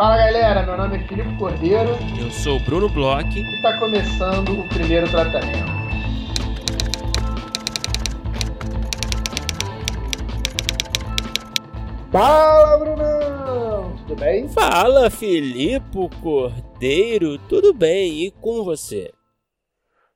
Fala galera, meu nome é Filipe Cordeiro. Eu sou o Bruno Bloch. E está começando o primeiro tratamento. Fala, Brunão! Tudo bem? Fala, Filipe Cordeiro. Tudo bem? E com você?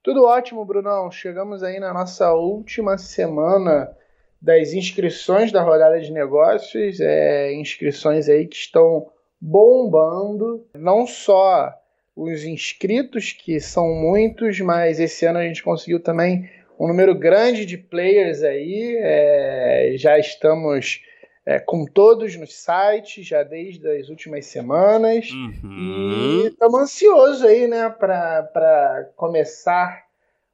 Tudo ótimo, Brunão. Chegamos aí na nossa última semana das inscrições da rodada de negócios. É, inscrições aí que estão bombando. Não só os inscritos, que são muitos, mas esse ano a gente conseguiu também um número grande de players aí. É, já estamos é, com todos nos sites, já desde as últimas semanas. Uhum. E estamos ansiosos aí, né, para começar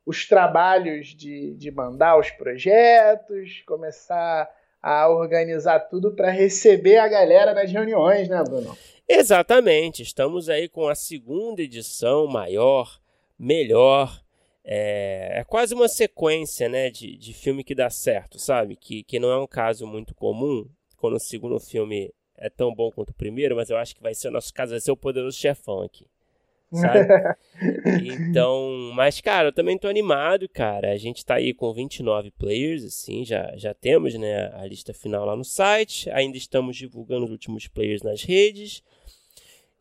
os trabalhos de, de mandar os projetos, começar a organizar tudo para receber a galera nas reuniões, né, Bruno? Exatamente. Estamos aí com a segunda edição maior, melhor. É, é quase uma sequência né, de, de filme que dá certo, sabe? Que, que não é um caso muito comum quando o segundo filme é tão bom quanto o primeiro, mas eu acho que vai ser o nosso caso, vai ser o Poderoso Chefão aqui. Sabe? então, mas cara, eu também tô animado, cara. A gente tá aí com 29 players, assim, já, já temos, né, a lista final lá no site. Ainda estamos divulgando os últimos players nas redes.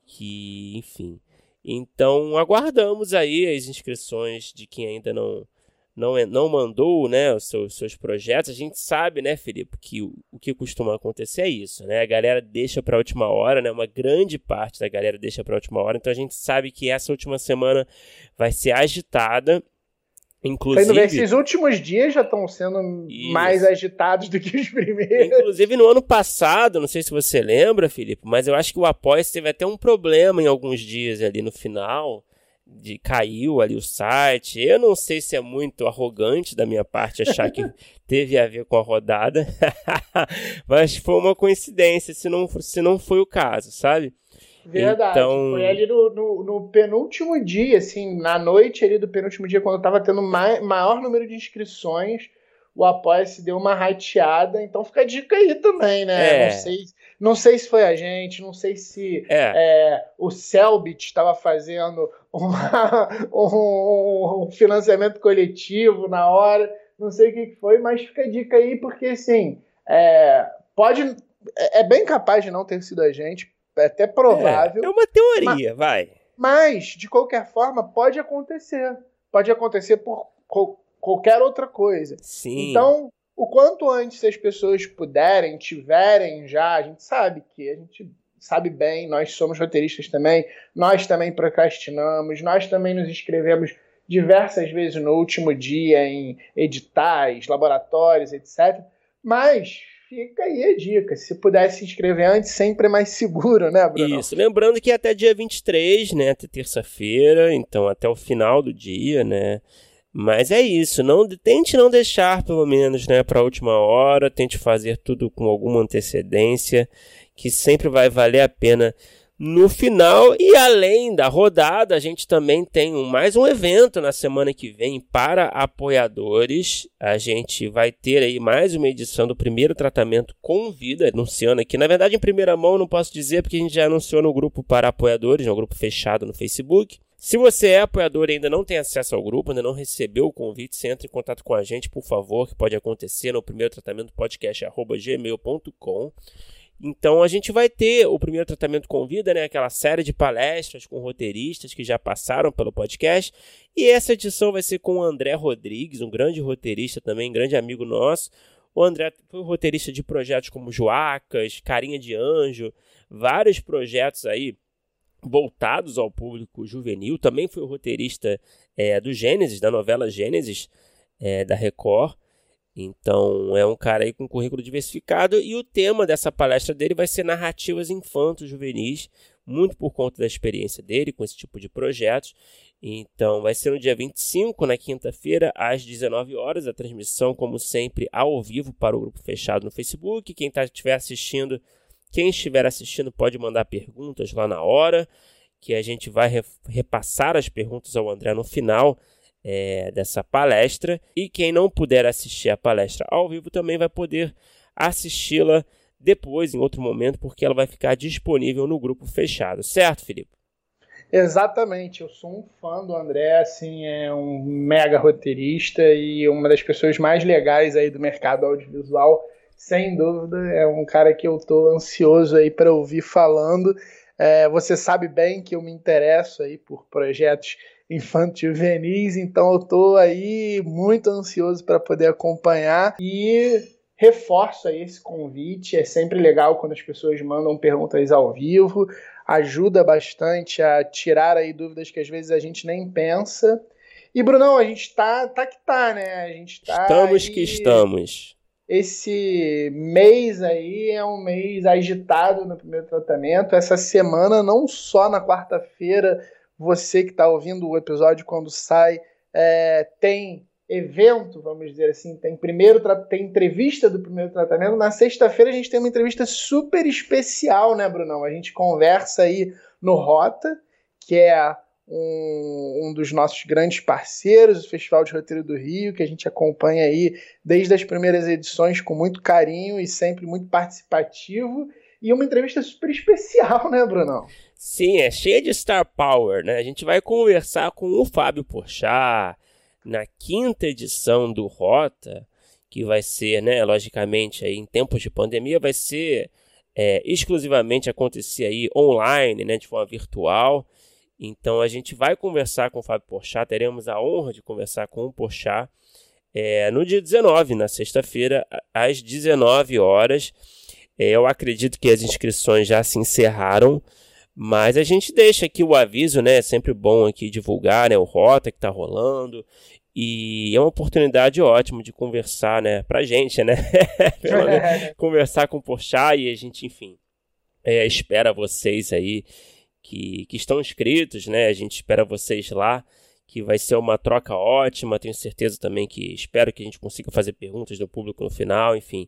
Que, enfim. Então, aguardamos aí as inscrições de quem ainda não não, é, não mandou né, os seus, seus projetos, a gente sabe, né, Felipe, que o, o que costuma acontecer é isso, né? A galera deixa para a última hora, né? Uma grande parte da galera deixa para a última hora, então a gente sabe que essa última semana vai ser agitada. Inclusive, ver, esses últimos dias já estão sendo isso. mais agitados do que os primeiros. Inclusive, no ano passado, não sei se você lembra, Felipe, mas eu acho que o Apoia teve até um problema em alguns dias ali no final de caiu ali o site. Eu não sei se é muito arrogante da minha parte achar que teve a ver com a rodada, mas foi uma coincidência, se não, se não foi o caso, sabe? Verdade. Então... Foi ali no, no, no, penúltimo dia, assim, na noite ali do penúltimo dia, quando eu tava tendo mai, maior número de inscrições, o Apoia-se deu uma rateada, então fica a dica aí também, né? É. Não sei não sei se foi a gente, não sei se é. É, o Selbit estava fazendo uma, um, um, financiamento coletivo na hora, não sei o que foi, mas fica a dica aí, porque assim, é, pode. É, é bem capaz de não ter sido a gente, é até provável. É, é uma teoria, mas, vai. Mas, de qualquer forma, pode acontecer. Pode acontecer por qualquer outra coisa. Sim. Então, o quanto antes as pessoas puderem, tiverem já, a gente sabe que a gente sabe bem, nós somos roteiristas também, nós também procrastinamos, nós também nos inscrevemos diversas vezes no último dia em editais, laboratórios, etc. Mas fica aí a dica. Se puder se inscrever antes, sempre é mais seguro, né, Bruno? Isso. Lembrando que até dia 23, né, até terça-feira, então até o final do dia, né, mas é isso, não tente não deixar pelo menos, né, para a última hora, tente fazer tudo com alguma antecedência, que sempre vai valer a pena no final. E além da rodada, a gente também tem mais um evento na semana que vem para apoiadores. A gente vai ter aí mais uma edição do primeiro tratamento com vida, anunciando aqui. Na verdade, em primeira mão, não posso dizer porque a gente já anunciou no grupo para apoiadores, no grupo fechado no Facebook. Se você é apoiador e ainda não tem acesso ao grupo, ainda não recebeu o convite, você entre em contato com a gente, por favor, que pode acontecer no primeiro tratamento podcast@gmail.com. Então a gente vai ter o primeiro tratamento com vida, né? Aquela série de palestras com roteiristas que já passaram pelo podcast. E essa edição vai ser com o André Rodrigues, um grande roteirista também, grande amigo nosso. O André foi roteirista de projetos como Joacas, Carinha de Anjo, vários projetos aí voltados ao público juvenil. Também foi o roteirista é, do Gênesis, da novela Gênesis, é, da Record. Então é um cara aí com currículo diversificado e o tema dessa palestra dele vai ser narrativas infantos juvenis, muito por conta da experiência dele com esse tipo de projetos. Então vai ser no dia 25, na quinta-feira, às 19 horas, a transmissão, como sempre, ao vivo para o grupo fechado no Facebook. Quem tá, assistindo quem estiver assistindo pode mandar perguntas lá na hora, que a gente vai repassar as perguntas ao André no final é, dessa palestra. E quem não puder assistir a palestra ao vivo também vai poder assisti-la depois, em outro momento, porque ela vai ficar disponível no grupo fechado, certo, Felipe? Exatamente, eu sou um fã do André, assim, é um mega roteirista e uma das pessoas mais legais aí do mercado audiovisual, sem dúvida, é um cara que eu tô ansioso aí para ouvir falando. É, você sabe bem que eu me interesso aí por projetos infantil juvenis, então eu tô aí muito ansioso para poder acompanhar e reforço aí esse convite. É sempre legal quando as pessoas mandam perguntas ao vivo ajuda bastante a tirar aí dúvidas que às vezes a gente nem pensa. E, Brunão, a gente tá, tá que tá, né? A gente tá. Estamos aí... que estamos. Esse mês aí é um mês agitado no primeiro tratamento. Essa semana, não só na quarta-feira, você que está ouvindo o episódio quando sai, é, tem evento, vamos dizer assim, tem primeiro tem entrevista do primeiro tratamento. Na sexta-feira a gente tem uma entrevista super especial, né, Brunão? A gente conversa aí no Rota, que é um, um dos nossos grandes parceiros, o Festival de Roteiro do Rio, que a gente acompanha aí desde as primeiras edições com muito carinho e sempre muito participativo. E uma entrevista super especial, né, Brunão? Sim, é cheia de star power, né? A gente vai conversar com o Fábio Porchat, na quinta edição do Rota, que vai ser, né, logicamente, aí, em tempos de pandemia, vai ser é, exclusivamente acontecer aí online, né, de forma virtual. Então a gente vai conversar com o Fábio Porchat, teremos a honra de conversar com o Porchat é, no dia 19, na sexta-feira, às 19 horas. É, eu acredito que as inscrições já se encerraram, mas a gente deixa aqui o aviso, né? É sempre bom aqui divulgar né, o rota que está rolando. E é uma oportunidade ótima de conversar, né? Pra gente, né? conversar com o Porchat e a gente, enfim, é, espera vocês aí que, que estão inscritos, né? A gente espera vocês lá, que vai ser uma troca ótima. Tenho certeza também que espero que a gente consiga fazer perguntas do público no final. Enfim,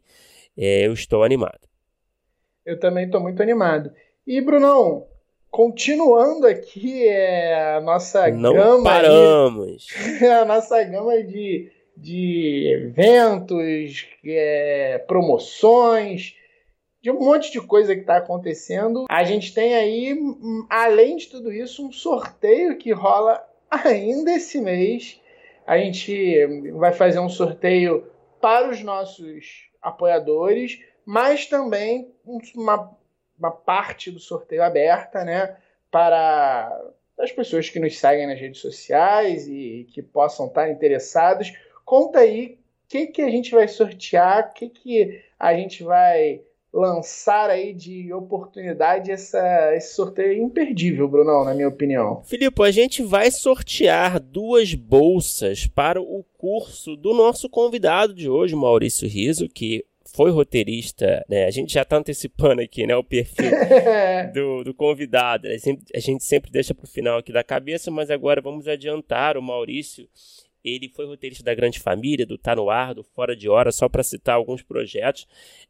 é, eu estou animado. Eu também estou muito animado. E, Brunão, continuando aqui é, a nossa Não gama. Paramos. De, a nossa gama de, de eventos, é, promoções, de um monte de coisa que está acontecendo. A gente tem aí, além de tudo isso, um sorteio que rola ainda esse mês. A gente vai fazer um sorteio para os nossos apoiadores, mas também uma uma parte do sorteio aberta, né, para as pessoas que nos seguem nas redes sociais e que possam estar interessados. Conta aí o que, que a gente vai sortear, o que, que a gente vai lançar aí de oportunidade essa, esse sorteio imperdível, Brunão, na minha opinião. Filipe, a gente vai sortear duas bolsas para o curso do nosso convidado de hoje, Maurício Riso, que foi roteirista, né? A gente já está antecipando aqui, né? O perfil do, do convidado. A gente, a gente sempre deixa para o final aqui da cabeça, mas agora vamos adiantar. O Maurício, ele foi roteirista da Grande Família, do Tá No Ar, do Fora de Hora, só para citar alguns projetos.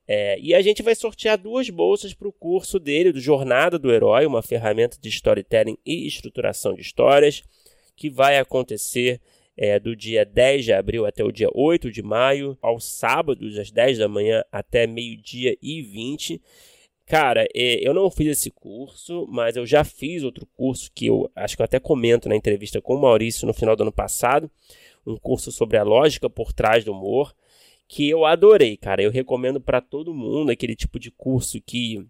É, e a gente vai sortear duas bolsas para o curso dele, do Jornada do Herói, uma ferramenta de storytelling e estruturação de histórias, que vai acontecer é, do dia 10 de abril até o dia 8 de maio, aos sábados, às 10 da manhã até meio-dia e 20. Cara, é, eu não fiz esse curso, mas eu já fiz outro curso que eu acho que eu até comento na entrevista com o Maurício no final do ano passado, um curso sobre a lógica por trás do humor, que eu adorei, cara. Eu recomendo para todo mundo aquele tipo de curso que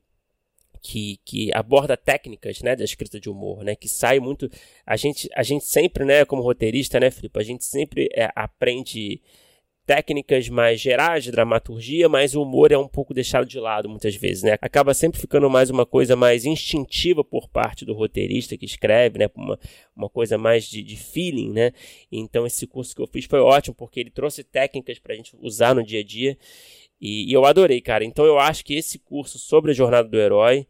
que, que aborda técnicas, né, da escrita de humor, né, que sai muito, a gente, a gente sempre, né, como roteirista, né, Felipe, a gente sempre é, aprende técnicas mais gerais de dramaturgia, mas o humor é um pouco deixado de lado muitas vezes, né? Acaba sempre ficando mais uma coisa mais instintiva por parte do roteirista que escreve, né? Uma, uma coisa mais de, de feeling, né? Então esse curso que eu fiz foi ótimo porque ele trouxe técnicas para a gente usar no dia a dia e, e, eu adorei, cara. Então eu acho que esse curso sobre a jornada do herói,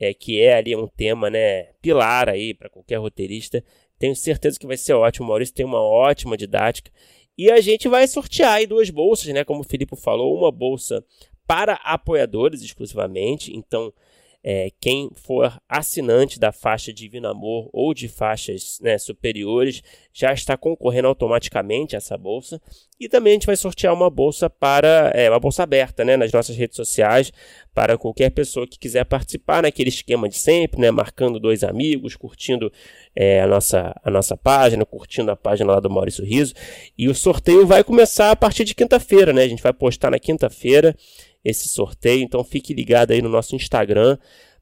é, que é ali um tema, né, pilar aí para qualquer roteirista, tenho certeza que vai ser ótimo. O Maurício tem uma ótima didática. E a gente vai sortear aí duas bolsas, né? Como o Filipe falou, uma bolsa para apoiadores exclusivamente. Então, é, quem for assinante da faixa Divino Amor ou de faixas né, superiores já está concorrendo automaticamente a essa bolsa. E também a gente vai sortear uma bolsa para é, uma bolsa aberta né, nas nossas redes sociais para qualquer pessoa que quiser participar naquele esquema de sempre, né, marcando dois amigos, curtindo é, a, nossa, a nossa página, curtindo a página lá do Maurício Riso. E o sorteio vai começar a partir de quinta-feira, né? A gente vai postar na quinta-feira esse sorteio. Então fique ligado aí no nosso Instagram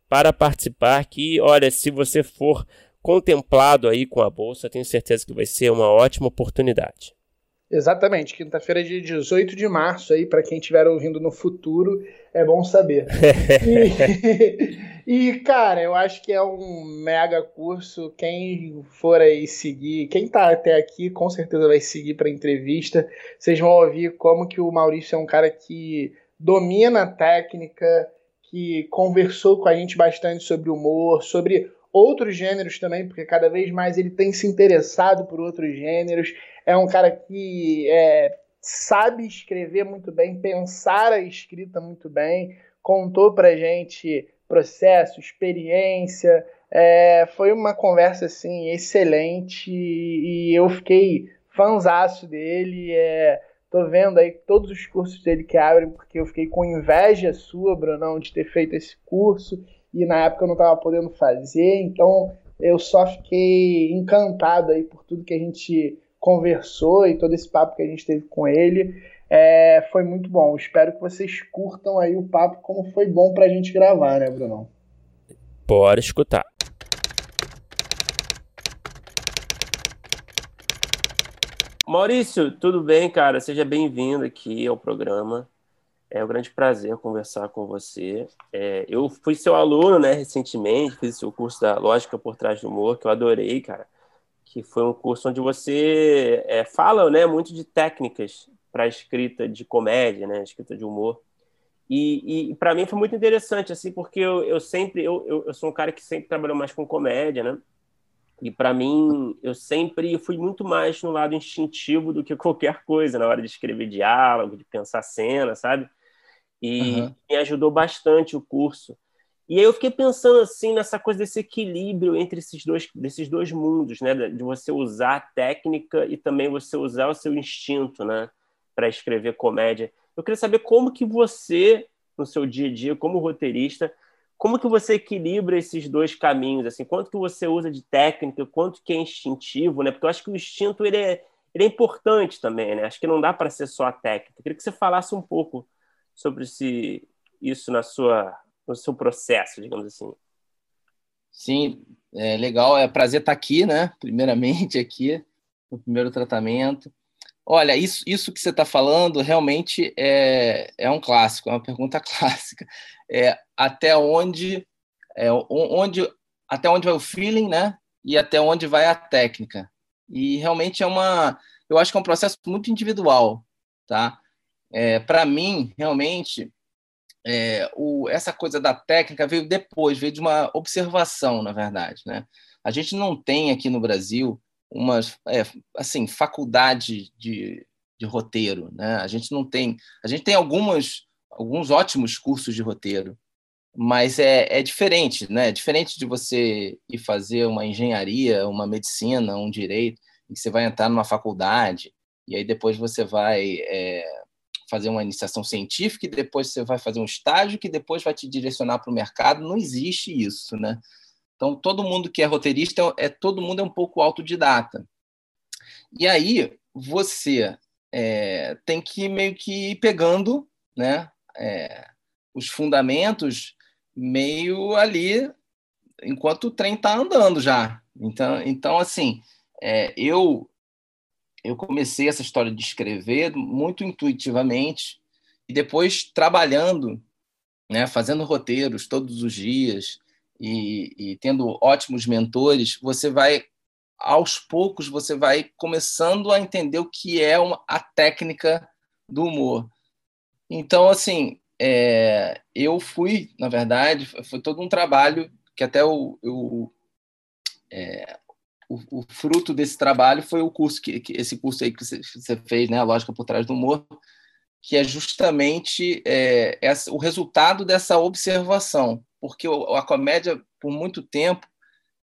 para participar. Que olha, se você for contemplado aí com a bolsa, tenho certeza que vai ser uma ótima oportunidade. Exatamente, quinta-feira, dia 18 de março, aí, para quem estiver ouvindo no futuro, é bom saber. e, e, cara, eu acho que é um mega curso. Quem for aí seguir, quem tá até aqui, com certeza vai seguir para entrevista. Vocês vão ouvir como que o Maurício é um cara que domina a técnica, que conversou com a gente bastante sobre humor, sobre outros gêneros também, porque cada vez mais ele tem se interessado por outros gêneros. É um cara que é, sabe escrever muito bem, pensar a escrita muito bem, contou pra gente processo, experiência. É, foi uma conversa assim excelente e eu fiquei fanzaço dele. É, Tô vendo aí todos os cursos dele que abrem, porque eu fiquei com inveja sua, Brunão, de ter feito esse curso e na época eu não estava podendo fazer, então eu só fiquei encantado aí por tudo que a gente conversou e todo esse papo que a gente teve com ele. É, foi muito bom. Espero que vocês curtam aí o papo como foi bom pra gente gravar, né, Brunão? Bora escutar. Maurício, tudo bem, cara? Seja bem-vindo aqui ao programa. É um grande prazer conversar com você. É, eu fui seu aluno, né, recentemente, fiz seu curso da Lógica por Trás do Humor, que eu adorei, cara. Que foi um curso onde você é, fala, né, muito de técnicas para escrita de comédia, né, escrita de humor. E, e para mim foi muito interessante, assim, porque eu, eu sempre, eu, eu sou um cara que sempre trabalhou mais com comédia, né? E para mim, eu sempre fui muito mais no lado instintivo do que qualquer coisa na hora de escrever diálogo, de pensar cena, sabe? E uhum. me ajudou bastante o curso. E aí eu fiquei pensando assim nessa coisa desse equilíbrio entre esses dois, desses dois mundos, né? De você usar a técnica e também você usar o seu instinto, né? Para escrever comédia. Eu queria saber como que você, no seu dia a dia, como roteirista, como que você equilibra esses dois caminhos? Assim, quanto que você usa de técnica, quanto que é instintivo, né? Porque eu acho que o instinto ele é, ele é importante também, né? Acho que não dá para ser só a técnica. Eu queria que você falasse um pouco sobre esse, isso na sua, no seu processo, digamos assim. Sim, é legal, é prazer estar aqui, né? Primeiramente aqui no primeiro tratamento. Olha, isso, isso que você está falando realmente é, é um clássico, é uma pergunta clássica. É, até onde, é, onde, até onde vai o feeling, né? E até onde vai a técnica. E realmente é uma, eu acho que é um processo muito individual, tá? É, Para mim, realmente, é, o, essa coisa da técnica veio depois, veio de uma observação, na verdade, né? A gente não tem aqui no Brasil uma é, assim faculdade de, de roteiro, né? A gente não tem, a gente tem algumas alguns ótimos cursos de roteiro, mas é, é diferente, né? É diferente de você ir fazer uma engenharia, uma medicina, um direito, e você vai entrar numa faculdade e aí depois você vai é, fazer uma iniciação científica e depois você vai fazer um estágio que depois vai te direcionar para o mercado. Não existe isso, né? Então, todo mundo que é roteirista, é todo mundo é um pouco autodidata. E aí, você é, tem que meio que ir pegando né, é, os fundamentos meio ali enquanto o trem está andando já. Então, então assim, é, eu eu comecei essa história de escrever muito intuitivamente e depois trabalhando, né, fazendo roteiros todos os dias, e, e tendo ótimos mentores, você vai aos poucos você vai começando a entender o que é uma, a técnica do humor. Então, assim, é, eu fui, na verdade, foi todo um trabalho que até o, o, é, o, o, fruto desse trabalho foi o curso que, que, esse curso aí que você, você fez, né, a lógica por trás do humor, que é justamente é, essa, o resultado dessa observação porque a comédia, por muito tempo,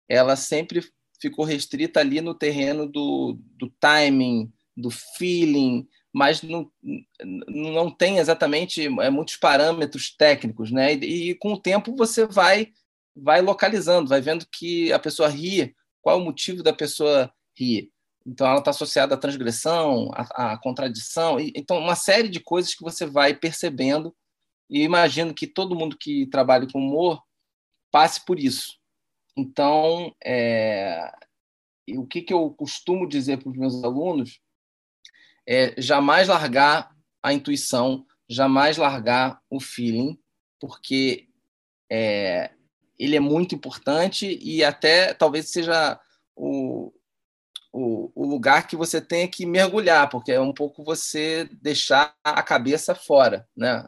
ela sempre ficou restrita ali no terreno do, do timing, do feeling, mas não, não tem exatamente é, muitos parâmetros técnicos, né? E, e, com o tempo você vai vai localizando, vai vendo que a pessoa ri, qual é o motivo da pessoa rir. Então ela está associada à transgressão, à, à contradição, e, então uma série de coisas que você vai percebendo. E imagino que todo mundo que trabalha com humor passe por isso. Então, é, o que, que eu costumo dizer para os meus alunos é jamais largar a intuição, jamais largar o feeling, porque é, ele é muito importante e até talvez seja o, o, o, lugar que você tenha que mergulhar, porque é um pouco você deixar a cabeça fora, né?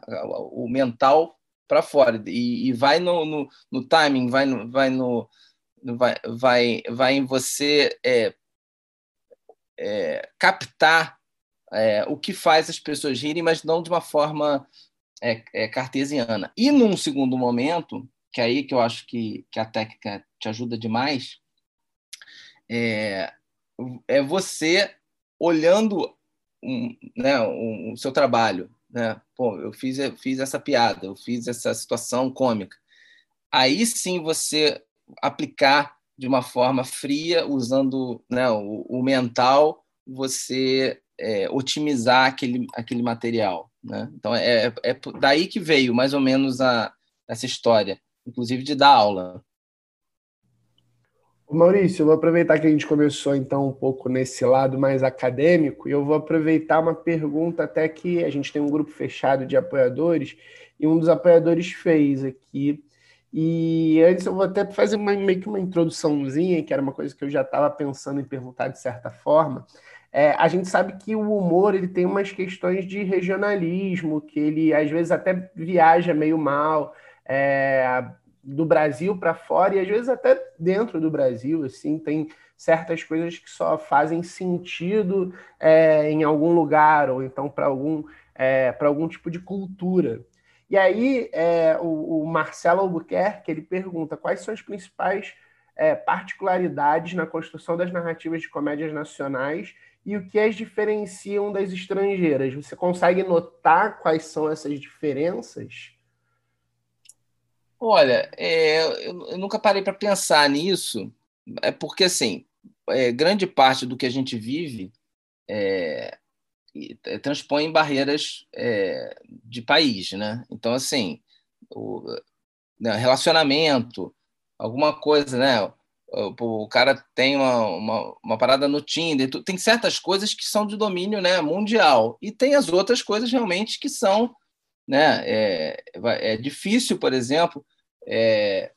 o mental para fora, e, e, vai no, no, no, timing, vai no, vai no, vai, vai, vai em você é, é, captar é, o que faz as pessoas rirem, mas não de uma forma é, é, cartesiana. E num segundo momento, que é aí que eu acho que, que a técnica te ajuda demais, é, é você olhando um, né, um, o seu trabalho. Né? Pô, eu fiz, eu fiz essa piada, eu fiz essa situação cômica. Aí sim você aplicar de uma forma fria, usando né, o, o mental, você é, otimizar aquele, aquele material. Né? Então, é, é, é daí que veio mais ou menos a, essa história, inclusive de dar aula. Maurício, eu vou aproveitar que a gente começou então um pouco nesse lado mais acadêmico e eu vou aproveitar uma pergunta até que a gente tem um grupo fechado de apoiadores e um dos apoiadores fez aqui e antes eu vou até fazer uma, meio que uma introduçãozinha, que era uma coisa que eu já estava pensando em perguntar de certa forma. É, a gente sabe que o humor ele tem umas questões de regionalismo, que ele às vezes até viaja meio mal é, do Brasil para fora e às vezes até dentro do Brasil, assim, tem certas coisas que só fazem sentido é, em algum lugar ou então para algum, é, algum tipo de cultura. E aí, é, o, o, Marcelo Albuquerque ele pergunta quais são as principais é, particularidades na construção das narrativas de comédias nacionais e o que as diferenciam das estrangeiras. Você consegue notar quais são essas diferenças? Olha, é, eu, eu, nunca parei para pensar nisso, é porque assim, é, grande parte do que a gente vive é, é, transpõe barreiras é, de país, né? Então, assim, o né, relacionamento, alguma coisa, né? O, cara tem uma, uma, uma, parada no Tinder, tem certas coisas que são de domínio né, mundial, e tem as outras coisas realmente que são. Né, é, é difícil, por exemplo, é,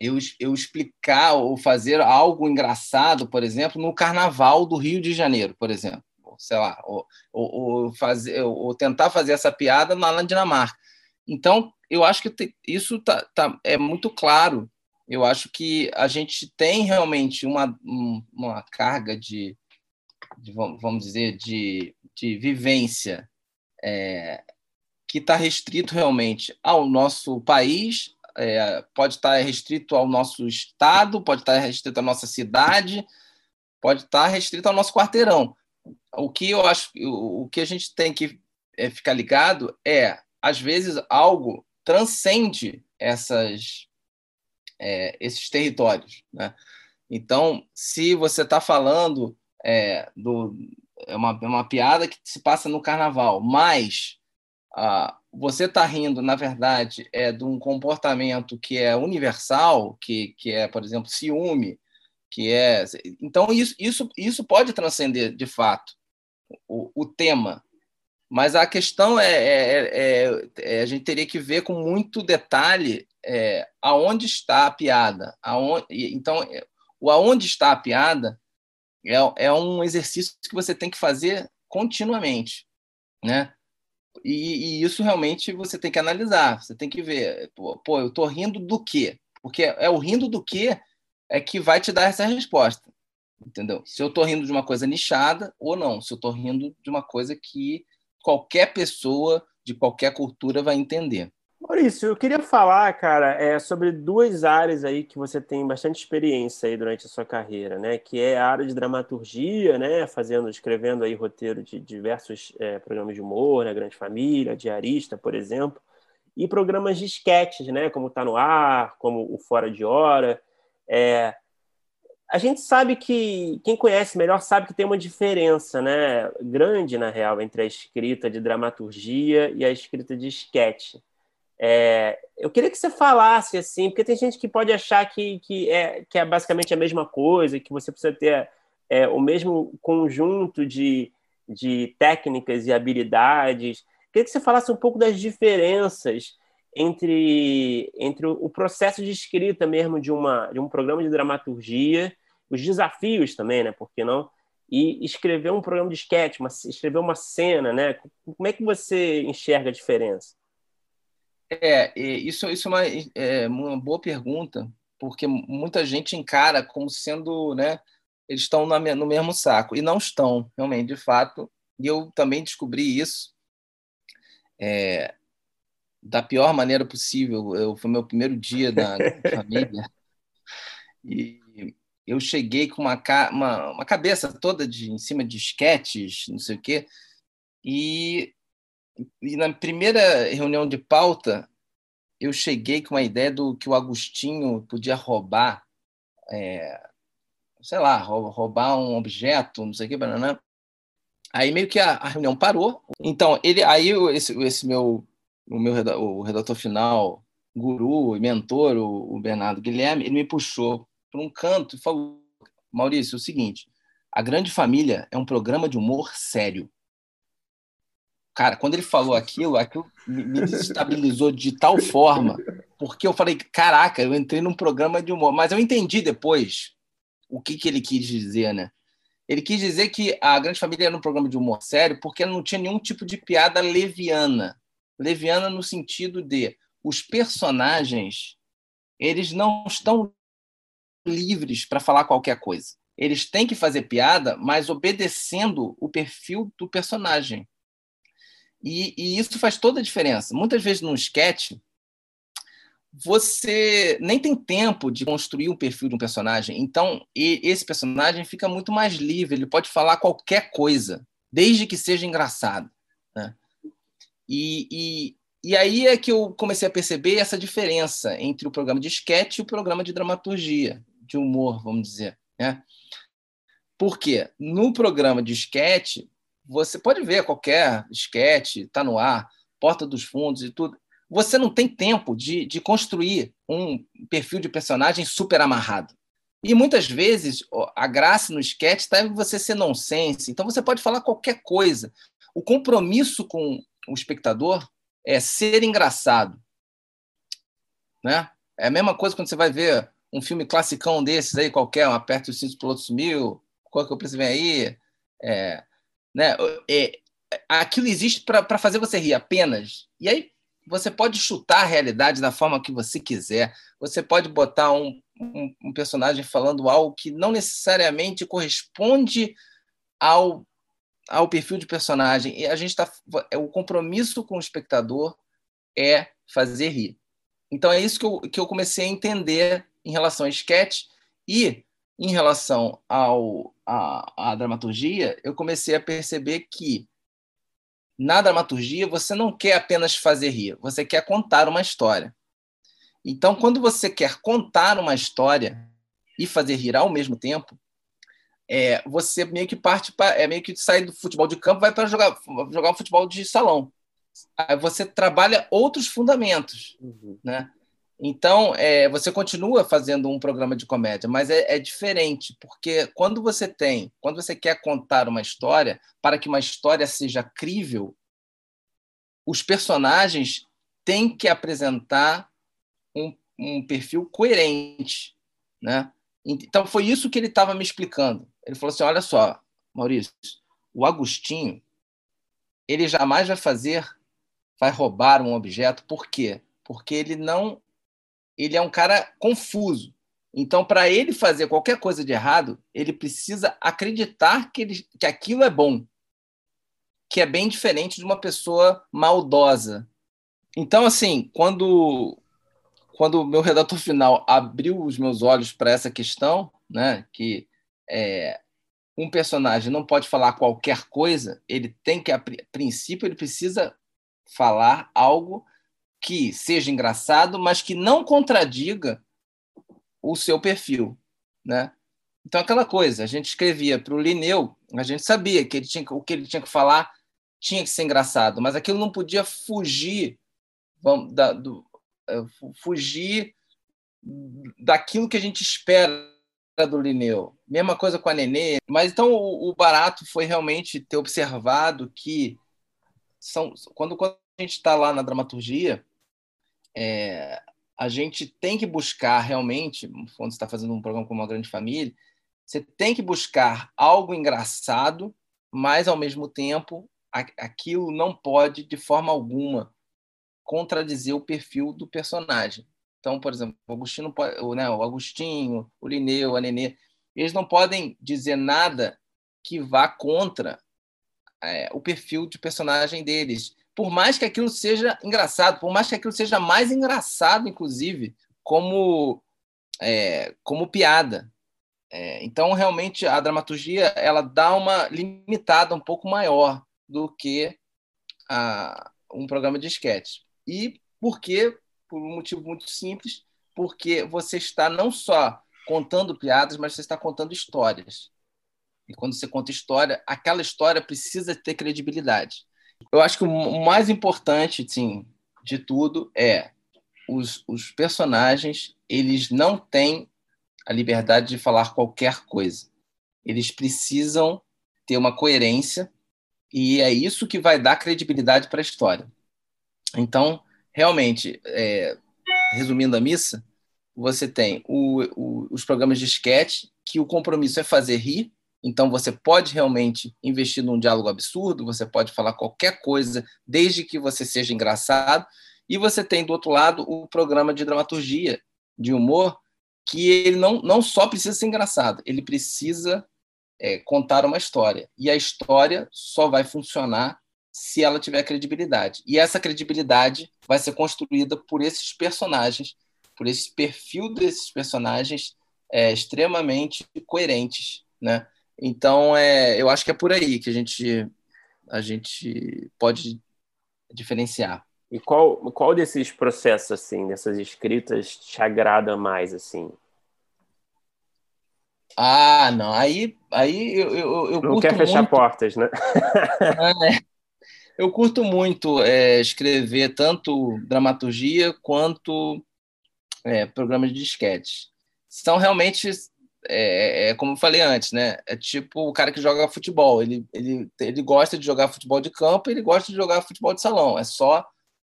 eu, eu explicar ou fazer algo engraçado, por exemplo, no carnaval do Rio de Janeiro, por exemplo sei lá, ou, ou, ou fazer, ou tentar fazer essa piada na Dinamarca. Então, eu acho que isso tá, tá, é muito claro. Eu acho que a gente tem realmente uma, uma carga de, de vamos dizer, de, de vivência é, que está restrito realmente ao nosso país, é, pode estar tá restrito ao nosso estado, pode estar tá restrito à nossa cidade, pode estar tá restrito ao nosso quarteirão. O que eu acho, o, que a gente tem que é, ficar ligado é, às vezes, algo transcende essas, é, esses territórios. Né? Então, se você está falando é, do é uma, é uma piada que se passa no carnaval, mas ah, você está rindo, na verdade, é de um comportamento que é universal, que, que é, por exemplo, ciúme, que é então isso isso isso pode transcender de fato o, o tema mas a questão é, é, é, é, a gente teria que ver com muito detalhe é, aonde está a piada aonde, então o aonde está a piada é, é um exercício que você tem que fazer continuamente né e, e isso realmente você tem que analisar você tem que ver pô eu estou rindo do quê porque é o rindo do quê é que vai te dar essa resposta. Entendeu? Se eu estou rindo de uma coisa nichada ou não, se eu estou rindo de uma coisa que qualquer pessoa de qualquer cultura vai entender. Maurício, eu queria falar, cara, é, sobre duas áreas aí que você tem bastante experiência aí durante a sua carreira, né? Que é a área de dramaturgia, né? Fazendo, escrevendo aí roteiro de diversos é, programas de humor, né? Grande Família, Diarista, por exemplo, e programas de sketches, né? Como Tá no Ar, como o Fora de Hora. É, a gente sabe que quem conhece melhor sabe que tem uma diferença, né? Grande na real entre a escrita de dramaturgia e a escrita de sketch. É, eu queria que você falasse assim, porque tem gente que pode achar que, que, é, que é basicamente a mesma coisa, que você precisa ter é, o mesmo conjunto de, de técnicas e habilidades. Eu queria que você falasse um pouco das diferenças entre, entre o processo de escrita mesmo de, uma, de um programa de dramaturgia, os desafios também, né? Por que não? E escrever um programa de sketch, uma, escrever uma cena, né? Como é que você enxerga a diferença? É, isso, isso é uma, é uma boa pergunta, porque muita gente encara como sendo, né, eles estão no mesmo saco, e não estão, realmente, de fato. E eu também descobri isso é, da pior maneira possível. Eu, foi meu primeiro dia na família, e eu cheguei com uma, uma, uma cabeça toda de, em cima de esquetes, não sei o quê, e e na primeira reunião de pauta, eu cheguei com a ideia do que o Agostinho podia roubar, é, sei lá, roubar um objeto, não sei o que, banana. Aí meio que a, a, reunião parou. Então, ele, aí esse, esse meu, o meu o redator final, guru e mentor, o, o Bernardo Guilherme, ele me puxou para um canto e falou: Maurício, é o seguinte, a Grande Família é um programa de humor sério. Cara, quando ele falou aquilo, aquilo me desestabilizou de tal forma, porque eu falei, caraca, eu entrei num programa de humor. Mas eu entendi depois o que, que ele quis dizer, né? Ele quis dizer que a Grande Família era um programa de humor sério porque não tinha nenhum tipo de piada leviana. Leviana no sentido de os personagens, eles não estão livres para falar qualquer coisa. Eles têm que fazer piada, mas obedecendo o perfil do personagem. E, e, isso faz toda a diferença. Muitas vezes num sketch, você nem tem tempo de construir um perfil de um personagem. Então, esse personagem fica muito mais livre, ele pode falar qualquer coisa, desde que seja engraçado. Né? E, e, e aí é que eu comecei a perceber essa diferença entre o programa de sketch e o programa de dramaturgia, de humor, vamos dizer. Né? Porque no programa de sketch, você pode ver qualquer esquete, está no ar, Porta dos Fundos e tudo. Você não tem tempo de, de construir um perfil de personagem super amarrado. E muitas vezes a graça no sketch está em você ser nonsense. Então você pode falar qualquer coisa. O compromisso com o espectador é ser engraçado. Né? É a mesma coisa quando você vai ver um filme classicão desses aí, qualquer, um Aperte os Cintos Pilotos Mil, qual que eu preciso ver aí? É, né? É, aquilo existe para fazer você rir apenas. E aí você pode chutar a realidade da forma que você quiser. Você pode botar um, um, um personagem falando algo que não necessariamente corresponde ao, ao perfil de personagem. E a gente está é, o compromisso com o espectador é fazer rir. Então é isso que eu, que eu comecei a entender em relação a sketch e em relação ao, a, a dramaturgia, eu comecei a perceber que na dramaturgia você não quer apenas fazer rir, você quer contar uma história. Então, quando você quer contar uma história e fazer rir ao mesmo tempo, é, você meio que parte para é meio que sai do futebol de campo vai para jogar jogar um futebol de salão. Aí você trabalha outros fundamentos, uhum. né? Então, é, você continua fazendo um programa de comédia, mas é, é, diferente, porque quando você tem, quando você quer contar uma história, para que uma história seja crível, os personagens têm que apresentar um, um perfil coerente. Né? Então, foi isso que ele estava me explicando. Ele falou assim: olha só, Maurício, o Agostinho, ele jamais vai fazer, vai roubar um objeto, por quê? Porque ele não ele é um cara confuso. Então, para ele fazer qualquer coisa de errado, ele precisa acreditar que, ele, que aquilo é bom, que é bem diferente de uma pessoa maldosa, então, assim, quando quando o meu redator final abriu os meus olhos para essa questão, né, que é, um personagem não pode falar qualquer coisa, ele tem que, a princípio, ele precisa falar algo que seja engraçado, mas que não contradiga o seu perfil, né? Então, aquela coisa, a gente escrevia para o Lineu, a gente sabia que ele tinha, o que ele tinha que falar tinha que ser engraçado, mas aquilo não podia fugir vamos, da, do, é, fugir daquilo que a gente espera do Lineu. Mesma coisa com a Nenê. Mas então o, o barato foi realmente ter observado que são, quando, quando a gente está lá na dramaturgia, é, a gente tem que buscar realmente, quando você está fazendo um programa com uma grande família, você tem que buscar algo engraçado, mas ao mesmo tempo aquilo não pode de forma alguma contradizer o perfil do personagem. Então, por exemplo, o Agostinho, o, né, o Agostinho, o Lineu, a Nenê, eles não podem dizer nada que vá contra é, o perfil de personagem deles. Por mais que aquilo seja engraçado, por mais que aquilo seja mais engraçado, inclusive, como, é, como piada. É, então, realmente, a dramaturgia ela dá uma limitada um pouco maior do que a, um programa de sketch. E por quê? Por um motivo muito simples, porque você está não só contando piadas, mas você está contando histórias. E quando você conta história, aquela história precisa ter credibilidade. Eu acho que o mais importante, sim, de tudo é os, os personagens, eles não têm a liberdade de falar qualquer coisa. Eles precisam ter uma coerência e é isso que vai dar credibilidade para a história. Então, realmente, é, resumindo a missa, você tem o, o, os programas de sketch, que o compromisso é fazer rir, então você pode realmente investir num diálogo absurdo, você pode falar qualquer coisa, desde que você seja engraçado. E você tem, do outro lado, o programa de dramaturgia, de humor, que ele não, não só precisa ser engraçado, ele precisa é, contar uma história. E a história só vai funcionar se ela tiver credibilidade. E essa credibilidade vai ser construída por esses personagens, por esse perfil desses personagens é, extremamente coerentes, né? Então, é, eu acho que é por aí que a gente a gente pode diferenciar. E qual qual desses processos assim, dessas escritas te agrada mais assim? Ah, não. Aí, aí eu, eu, eu não quer fechar muito... portas, né? é. Eu curto muito é, escrever tanto dramaturgia quanto é, programas de sketch. São realmente, é, é, como eu falei antes, né? É tipo o cara que joga futebol. Ele, ele, ele gosta de jogar futebol de campo, ele gosta de jogar futebol de salão. É só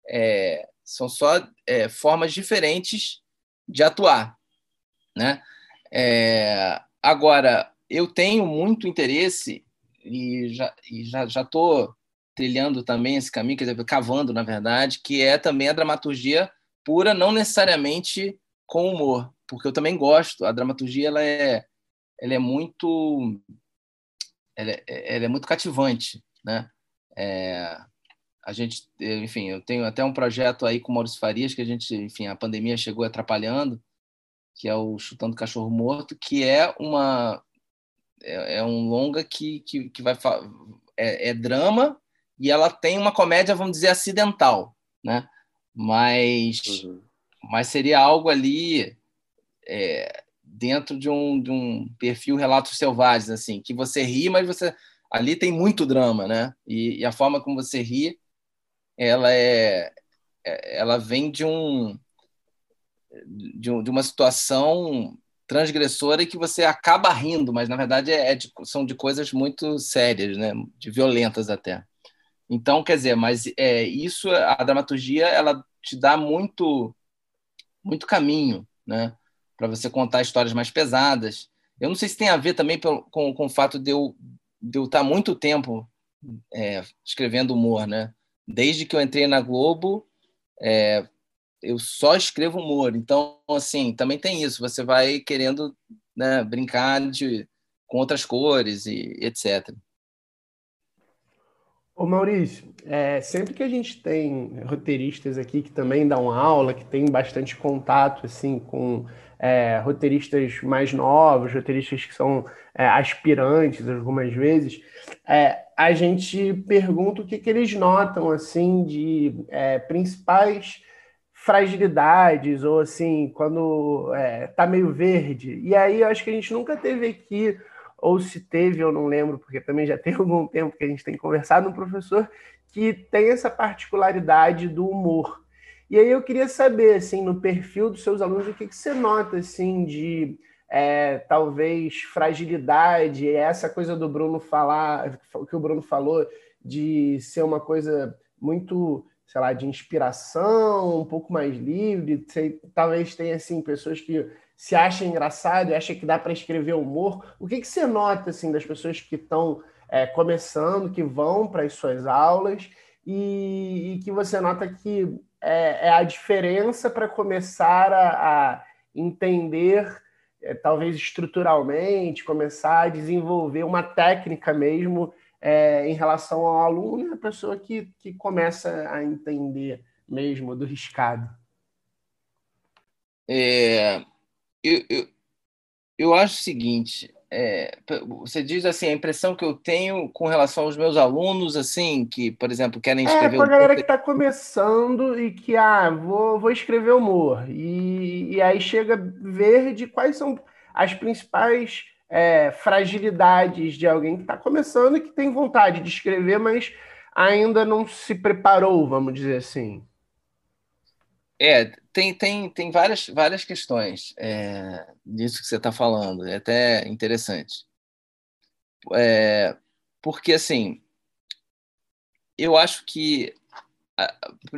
é, são só é, formas diferentes de atuar, né? É, agora, eu tenho muito interesse e já e já já estou trilhando também esse caminho, quer dizer, cavando, na verdade, que é também a dramaturgia pura, não necessariamente com humor, porque eu também gosto. A dramaturgia ela é, ela é muito, ela é, ela é muito cativante, né? É, a gente, enfim, eu tenho até um projeto aí com o Maurício Farias que a gente, enfim, a pandemia chegou atrapalhando, que é o Chutando Cachorro Morto, que é uma é, é um longa que, que, que vai é, é drama e ela tem uma comédia, vamos dizer, acidental, né? Mas, uhum. mas seria algo ali é, dentro de um, de um perfil Relatos Selvagens, assim, que você ri, mas você ali tem muito drama, né? E, e a forma como você ri, ela é, é ela vem de um de, um, de uma situação transgressora e que você acaba rindo, mas na verdade é, é de, são de coisas muito sérias, né? De violentas até. Então, quer dizer, mas é, isso, a dramaturgia, ela te dá muito, muito caminho, né? Para você contar histórias mais pesadas. Eu não sei se tem a ver também com, com o fato de eu, de eu estar muito tempo é, escrevendo humor, né? Desde que eu entrei na Globo, é, eu só escrevo humor. Então, assim, também tem isso. Você vai querendo né, brincar de, com outras cores e etc. Ô Maurício, é, sempre que a gente tem roteiristas aqui que também dão aula, que tem bastante contato assim com é, roteiristas mais novos, roteiristas que são é, aspirantes algumas vezes, é, a gente pergunta o que, que eles notam assim de é, principais fragilidades ou assim quando é, tá meio verde. E aí eu acho que a gente nunca teve aqui ou se teve, eu não lembro, porque também já tem algum tempo que a gente tem conversado, um professor que tem essa particularidade do humor. E aí eu queria saber, assim, no perfil dos seus alunos, o que, que você nota, assim, de é, talvez fragilidade, essa coisa do Bruno falar, o que o Bruno falou, de ser uma coisa muito, sei lá, de inspiração, um pouco mais livre, sei, talvez tenha, assim, pessoas que se acha engraçado e acha que dá para escrever humor. O que, que você nota assim das pessoas que estão é, começando, que vão para as suas aulas e, e, que você nota que é, é a diferença para começar a, a entender, é, talvez estruturalmente, começar a desenvolver uma técnica mesmo é, em relação ao aluno e a pessoa que, que começa a entender mesmo do riscado? É, eu, eu, eu acho o seguinte, é, você diz assim, a impressão que eu tenho com relação aos meus alunos, assim, que, por exemplo, querem escrever... É, com a galera que está começando e que, ah, vou, vou escrever humor. E, e aí chega verde, quais são as principais é, fragilidades de alguém que está começando e que tem vontade de escrever, mas ainda não se preparou, vamos dizer assim. É, tem, tem, tem várias, várias questões é, disso que você está falando. É até interessante. É, porque, assim, eu acho que.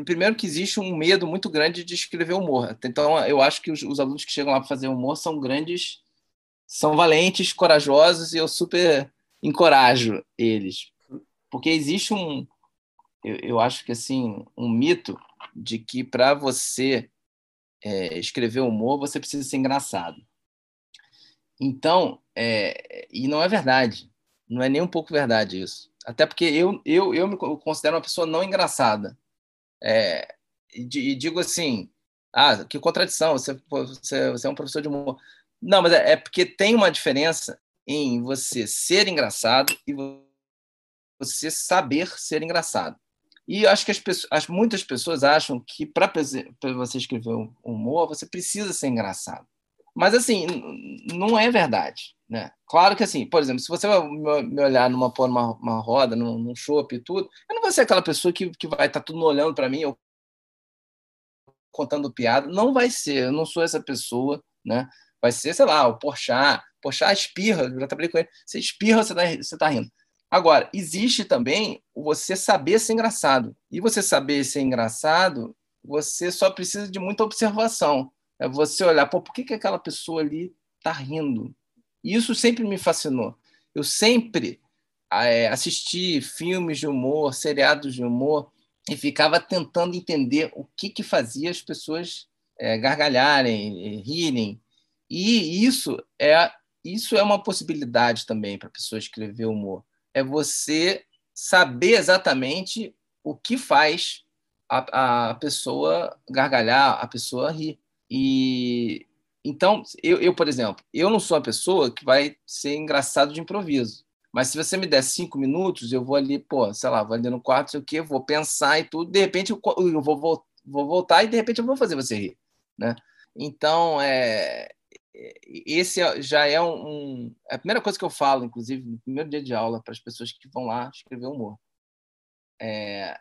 Primeiro, que existe um medo muito grande de escrever humor. Então, eu acho que os, os alunos que chegam lá para fazer humor são grandes, são valentes, corajosos, e eu super encorajo eles. Porque existe um. Eu, eu acho que, assim, um mito de que para você é, escrever humor você precisa ser engraçado. Então, é, e não é verdade, não é nem um pouco verdade isso. Até porque eu, eu, eu me considero uma pessoa não engraçada. É, e, digo assim, ah, que contradição, você, você, você é um professor de humor. Não, mas é, é porque tem uma diferença em você ser engraçado e você saber ser engraçado. E acho que as pessoas, as, muitas pessoas acham que para você escrever um humor, você precisa ser engraçado. Mas, assim, não é verdade. Né? Claro que, assim, por exemplo, se você me olhar numa, numa uma roda, num, num show e tudo, eu não vou ser aquela pessoa que, que vai estar tá tudo olhando para mim ou contando piada. Não vai ser, eu não sou essa pessoa, né? Vai ser, sei lá, o Porchat. Porchat espirra, eu já trabalhei com ele. Você espirra, você está você tá rindo. Agora, existe também você saber ser engraçado. E você saber ser engraçado, você só precisa de muita observação. É você olhar, pô, por que, que aquela pessoa ali está rindo? E isso sempre me fascinou. Eu sempre é, assisti filmes de humor, seriados de humor, e ficava tentando entender o que, que fazia as pessoas é, gargalharem, rirem. E isso é, isso é uma possibilidade também para a pessoa escrever humor é você saber exatamente o que faz a, a pessoa gargalhar, a pessoa rir. E então, eu, eu, por exemplo, eu não sou a pessoa que vai ser engraçado de improviso. Mas se você me der cinco minutos, eu vou ali, pô, sei lá, vou ali no quarto, sei o quê, vou pensar e tudo, de repente eu, eu vou, vou, vou voltar e de repente eu vou fazer você rir, né? Então, é, esse é, já é um, é a primeira coisa que eu falo, inclusive no primeiro dia de aula para as pessoas que vão lá escrever humor. É,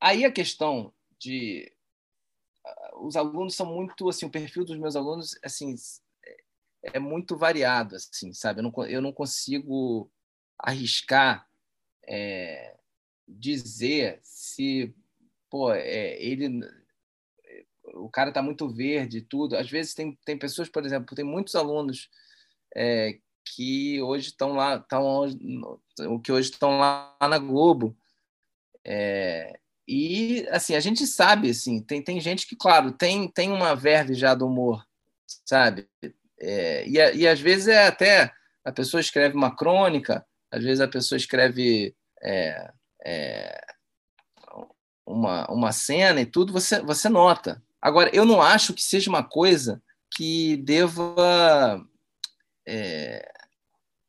aí a questão de os alunos são muito assim, o perfil dos meus alunos assim é, é muito variado, assim, sabe? Eu não, eu não consigo arriscar é, dizer se pô, é, ele o cara está muito verde tudo. Às vezes tem, tem pessoas, por exemplo, tem muitos alunos é, que hoje estão lá, estão que hoje estão lá na Globo. É, e assim, a gente sabe, assim, tem, tem gente que, claro, tem, tem uma verve já do humor, sabe? É, e, e às vezes é até a pessoa escreve uma crônica, às vezes a pessoa escreve é, é, uma, uma cena e tudo, você, você nota. Agora, eu não acho que seja uma coisa que deva é,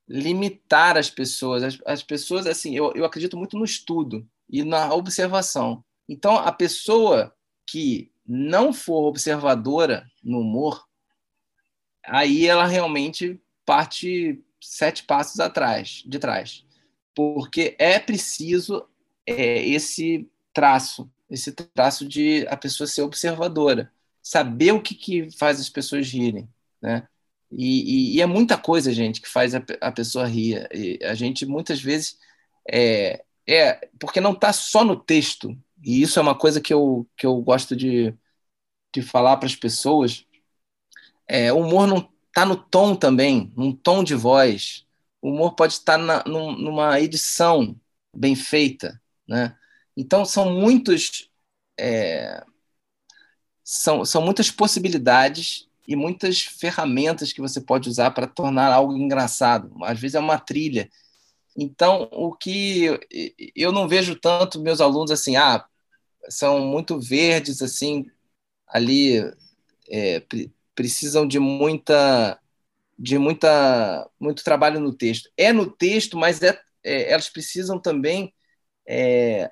limitar as pessoas. As, as pessoas, assim, eu, eu acredito muito no estudo e na observação. Então, a pessoa que não for observadora no humor, aí ela realmente parte sete passos atrás, de trás, porque é preciso é, esse traço, esse traço de a pessoa ser observadora, saber o que, que faz as pessoas rirem, né? E, e, e é muita coisa, gente, que faz a, a pessoa rir. E a gente muitas vezes é, é porque não está só no texto. E isso é uma coisa que eu, que eu gosto de, de falar para as pessoas. É, o humor não está no tom também, num tom de voz. O humor pode estar na, num, numa edição bem feita, né? Então, são muitos. É, são, são muitas possibilidades e muitas ferramentas que você pode usar para tornar algo engraçado. Às vezes é uma trilha. Então, o que eu não vejo tanto meus alunos assim, ah, são muito verdes, assim, ali é, precisam de muita de muita muito trabalho no texto. É no texto, mas é, é elas precisam também é,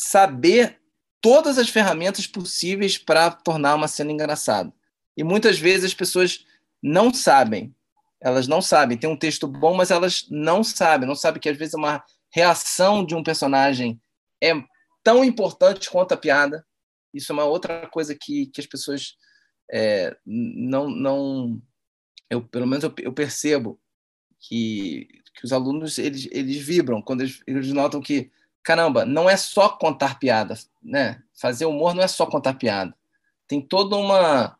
saber todas as ferramentas possíveis para tornar uma cena engraçada. E muitas vezes as pessoas não sabem. Elas não sabem. Tem um texto bom, mas elas não sabem. Não sabem que às vezes uma reação de um personagem é tão importante quanto a piada. Isso é uma outra coisa que, que as pessoas é, não, não eu pelo menos eu, eu percebo que, que os alunos eles, eles vibram quando eles, eles notam que caramba, não é só contar piada, né? Fazer humor não é só contar piada. Tem toda uma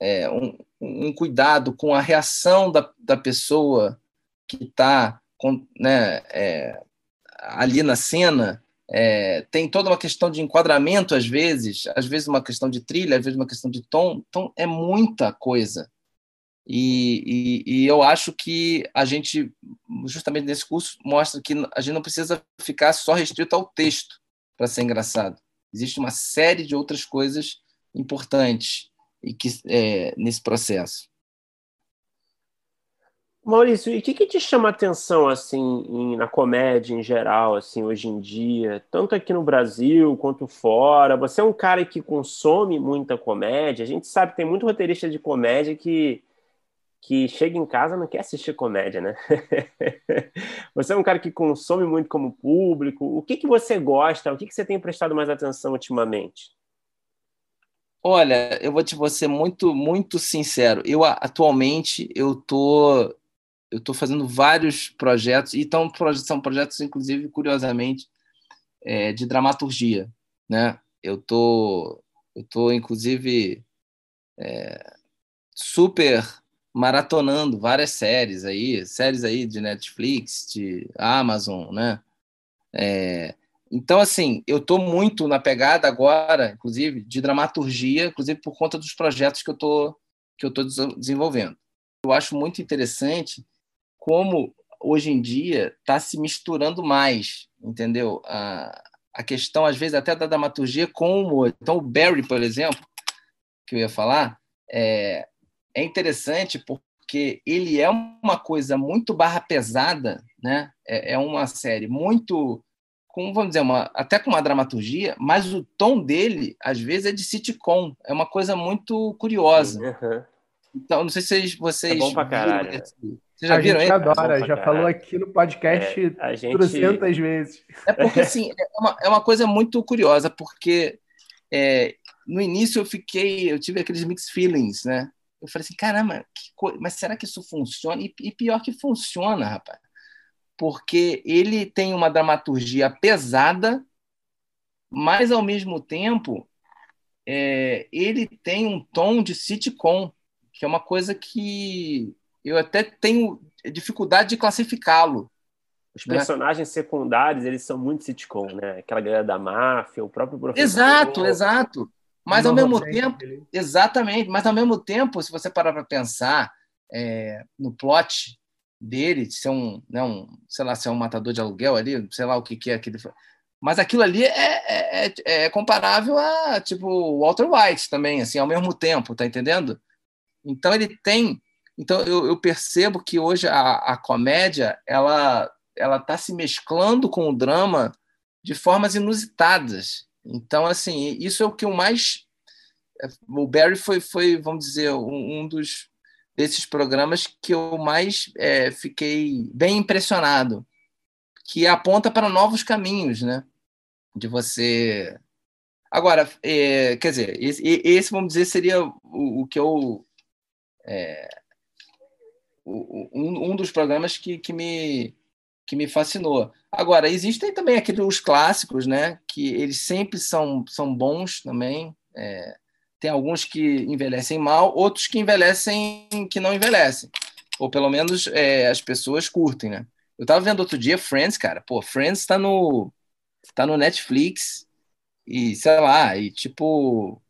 é, um, um, cuidado com a reação da, da pessoa que está né, é, ali na cena. É, tem toda uma questão de enquadramento às vezes, às vezes uma questão de trilha, às vezes uma questão de tom. Então é muita coisa. E, e, e, eu acho que a gente, justamente nesse curso, mostra que a gente não precisa ficar só restrito ao texto para ser engraçado. Existe uma série de outras coisas importantes e que é, nesse processo. Maurício, e o que, que, te chama a atenção assim em, na comédia em geral, assim hoje em dia, tanto aqui no Brasil quanto fora? Você é um cara que consome muita comédia. A gente sabe que tem muito roteirista de comédia que que chega em casa não quer assistir comédia, né? você é um cara que consome muito como público. O que, que você gosta? O que, que você tem prestado mais atenção ultimamente? Olha, eu vou te ser muito muito sincero. Eu atualmente eu tô eu tô fazendo vários projetos e tão, são projetos inclusive curiosamente é, de dramaturgia, né? Eu tô eu tô inclusive é, super maratonando várias séries aí, séries aí de Netflix, de Amazon, né? É, então, assim, eu estou muito na pegada agora, inclusive, de dramaturgia, inclusive por conta dos projetos que eu tô, que eu estou desenvolvendo. Eu acho muito interessante como hoje em dia está se misturando mais, entendeu? A, a questão, às vezes, até da dramaturgia com o humor. Então, o Barry, por exemplo, que eu ia falar, é, é interessante porque ele é uma coisa muito barra pesada, né? É, é uma série muito, com, vamos dizer, uma, até com uma dramaturgia, mas o tom dele, às vezes, é de sitcom. É uma coisa muito curiosa. Uhum. Então, não sei se vocês. É bom pra caralho. Viram, vocês já a viram gente adora, é já falou aqui no podcast é, gente... 300 vezes. É porque, assim, é uma, é uma coisa muito curiosa, porque é, no início eu fiquei, eu tive aqueles mixed feelings, né? Eu falei assim, caramba, mas será que isso funciona? E, e pior que funciona, rapaz. Porque ele tem uma dramaturgia pesada, mas ao mesmo tempo é, ele tem um tom de sitcom, que é uma coisa que eu até tenho dificuldade de classificá-lo. Os né? personagens secundários, eles são muito sitcom, né? Aquela galera da máfia, o próprio professor. Exato, exato. Mas ao mesmo tempo, exatamente, mas ao mesmo tempo, se você parar para pensar é, no plot, dele, de ser um, né, um, sei lá, ser um matador de aluguel ali, sei lá o que, que é aquele. Mas aquilo ali é, é, é comparável a tipo Walter White também, assim, ao mesmo tempo, tá entendendo? Então ele tem. Então eu, eu percebo que hoje a, a comédia ela ela está se mesclando com o drama de formas inusitadas. Então, assim, isso é o que eu mais. O Barry foi, foi vamos dizer, um, um dos desses programas que eu mais é, fiquei bem impressionado, que aponta para novos caminhos, né? De você. Agora, é, quer dizer, esse, esse, vamos dizer, seria o, o que eu. É, um, um dos programas que, que me que me fascinou. Agora, existem também aqueles clássicos, né? Que eles sempre são, são bons também. É, tem alguns que envelhecem mal, outros que envelhecem que não envelhecem. Ou pelo menos é, as pessoas curtem, né? Eu tava vendo outro dia Friends, cara. Pô, Friends está no, tá no Netflix e, sei lá, e tipo.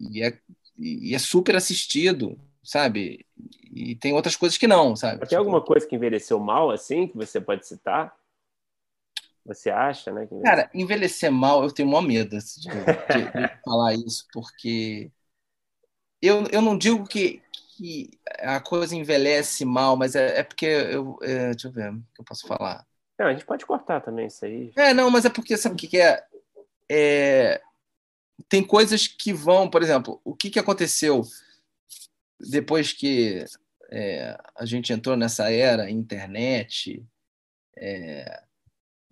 E é, e é super assistido, sabe? E tem outras coisas que não, sabe? Tem tipo... alguma coisa que envelheceu mal, assim, que você pode citar? Você acha, né? Envelheceu... Cara, envelhecer mal, eu tenho maior medo de, de, de falar isso, porque eu, eu não digo que, que a coisa envelhece mal, mas é, é porque eu. É, deixa eu ver o que eu posso falar. Não, a gente pode cortar também isso aí. É, não, mas é porque sabe o que, que é? é? Tem coisas que vão, por exemplo, o que, que aconteceu depois que é, a gente entrou nessa era internet é,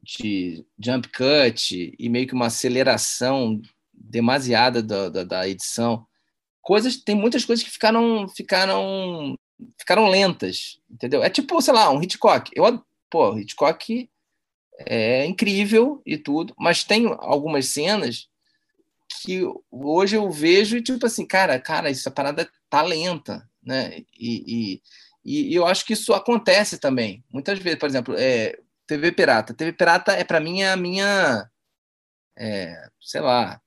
de jump cut e meio que uma aceleração demasiada da, da, da, edição, coisas tem muitas coisas que ficaram ficaram ficaram lentas, entendeu? É tipo, sei lá, um Hitchcock. Eu, pô, Hitchcock é incrível e tudo, mas tem algumas cenas que hoje eu vejo e tipo assim, cara, cara, essa parada tá lenta, né? E, e, e eu acho que isso acontece também. Muitas vezes, por exemplo, é, TV Pirata. TV Pirata é para mim é a minha, é, sei lá,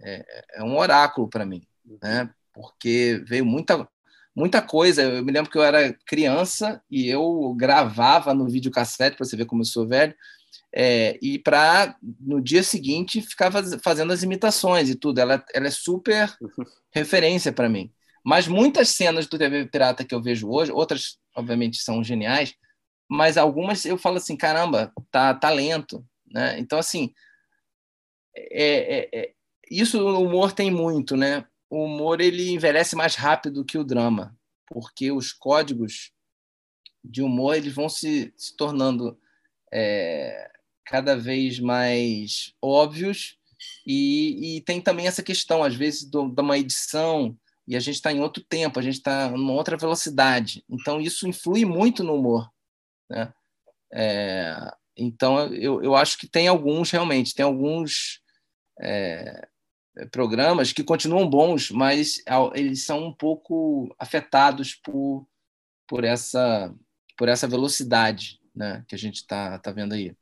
é, é um oráculo para mim, né? Porque veio muita muita coisa. Eu me lembro que eu era criança e eu gravava no videocassete para você ver como eu sou velho. É, e para no dia seguinte ficava fazendo as imitações e tudo. Ela, ela é super referência para mim. Mas muitas cenas do TV Pirata que eu vejo hoje, outras obviamente são geniais, mas algumas eu falo assim, caramba, tá, tá lento, né? Então assim, é, é, é, isso o humor tem muito, né? O humor ele envelhece mais rápido que o drama, porque os códigos de humor eles vão se, se tornando é, cada vez mais óbvios e, e, tem também essa questão, às vezes, de uma edição e a gente está em outro tempo, a gente está numa outra velocidade. Então, isso influi muito no humor. Né? É, então, eu, eu acho que tem alguns, realmente, tem alguns é, programas que continuam bons, mas eles são um pouco afetados por, por, essa, por essa velocidade né, que a gente está tá vendo aí.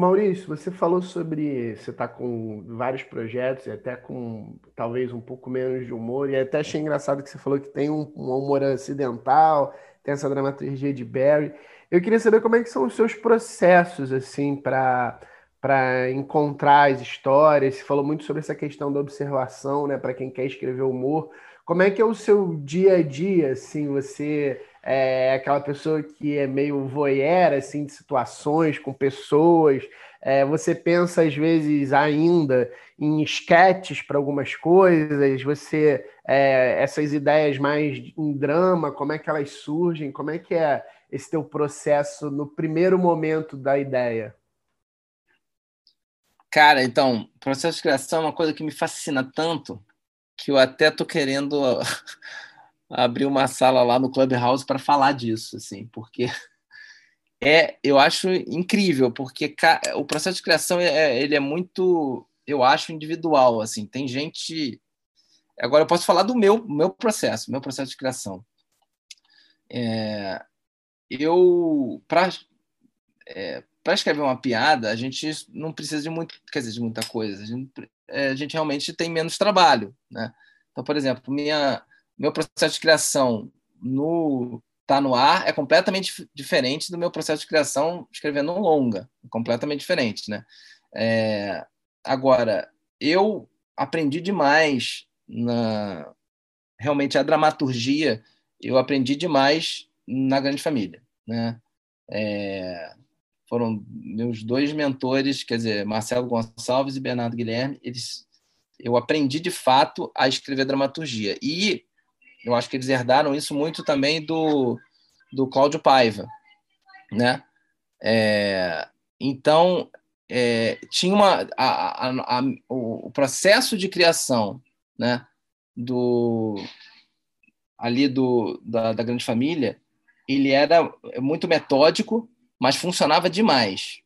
Maurício, você falou sobre você está com vários projetos e até com talvez um pouco menos de humor, e até achei engraçado que você falou que tem um, um humor acidental, tem essa dramaturgia de Barry. Eu queria saber como é que são os seus processos assim para para encontrar as histórias. Você falou muito sobre essa questão da observação, né, para quem quer escrever humor. Como é que é o seu dia a dia, assim, você é aquela pessoa que é meio voyeur, assim, de situações com pessoas, é, você pensa às vezes ainda em esquetes para algumas coisas, você é, essas ideias mais em drama, como é que elas surgem, como é que é esse teu processo no primeiro momento da ideia? Cara, então, processo de criação é uma coisa que me fascina tanto que eu até tô querendo abrir uma sala lá no Clubhouse para falar disso, assim, porque é, eu acho incrível, porque o processo de criação é, é, ele é muito, eu acho, individual, assim, tem gente... Agora eu posso falar do meu, meu processo, meu processo de criação. É, eu, para é, para escrever uma piada, a gente não precisa de muito, quer dizer, de muita coisa. A gente, é, a gente realmente tem menos trabalho, né? Então, por exemplo, minha, meu processo de criação no, está no ar é completamente diferente do meu processo de criação escrevendo um longa, completamente diferente, né? É, agora, eu aprendi demais na realmente a dramaturgia, eu aprendi demais na Grande Família, né? É, foram meus dois mentores, quer dizer, Marcelo Gonçalves e Bernardo Guilherme, eles eu aprendi de fato a escrever dramaturgia. E eu acho que eles herdaram isso muito também do, do Cláudio Paiva, né? É, então, é, tinha uma a, a, a, o processo de criação, né? Do ali do da, da grande família, ele era muito metódico, mas funcionava demais,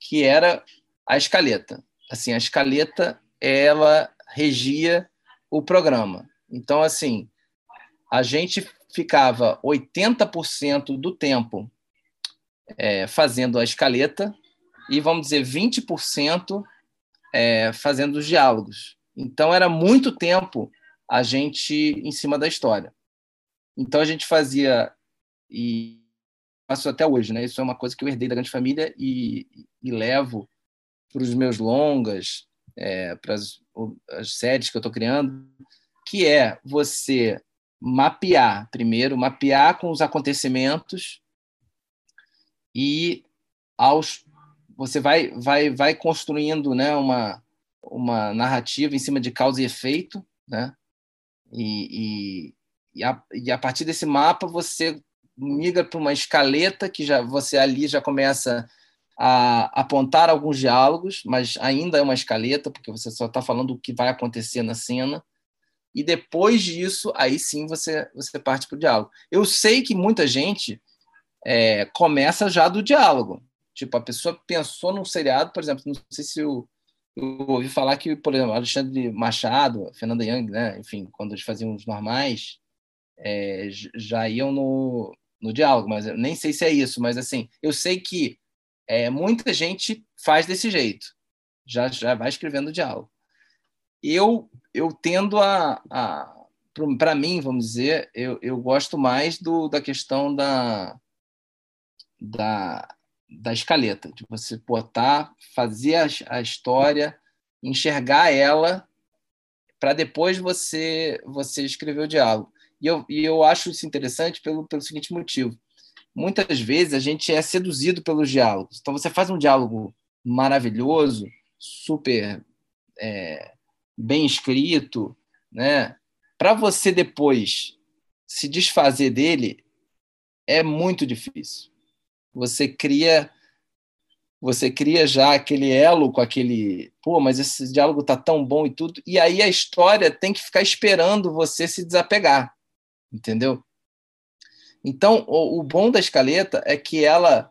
que era a escaleta. Assim, a escaleta ela regia o programa. Então, assim, a gente ficava 80% do tempo é, fazendo a escaleta e, vamos dizer, 20% é, fazendo os diálogos. Então, era muito tempo a gente em cima da história. Então, a gente fazia, e faço até hoje, né? Isso é uma coisa que eu herdei da Grande Família e, e levo para os meus longas, é, para as, as séries que eu estou criando, que é você mapear primeiro, mapear com os acontecimentos e aos você vai vai vai construindo, né, uma uma narrativa em cima de causa e efeito, né? E, e, e, a, e a partir desse mapa você migra para uma escaleta que já você ali já começa a apontar alguns diálogos, mas ainda é uma escaleta porque você só está falando o que vai acontecer na cena e depois disso, aí sim você, você parte para o diálogo. Eu sei que muita gente é, começa já do diálogo. Tipo, a pessoa pensou num seriado, por exemplo, não sei se eu, eu ouvi falar que, por exemplo, Alexandre Machado, Fernanda Young, né? enfim, quando eles faziam os normais, é, já iam no, no diálogo, mas eu nem sei se é isso, mas assim, eu sei que é, muita gente faz desse jeito, já, já vai escrevendo o diálogo eu eu tendo a, a para mim, vamos dizer, eu, eu gosto mais do, da questão da, da, da escaleta, de você botar, fazer a, a história, enxergar ela, para depois você você escrever o diálogo. E eu, e eu acho isso interessante pelo, pelo seguinte motivo. Muitas vezes a gente é seduzido pelos diálogos. Então, você faz um diálogo maravilhoso, super é, bem escrito, né? Para você depois se desfazer dele é muito difícil. Você cria você cria já aquele elo com aquele, pô, mas esse diálogo tá tão bom e tudo, e aí a história tem que ficar esperando você se desapegar, entendeu? Então, o, o bom da escaleta é que ela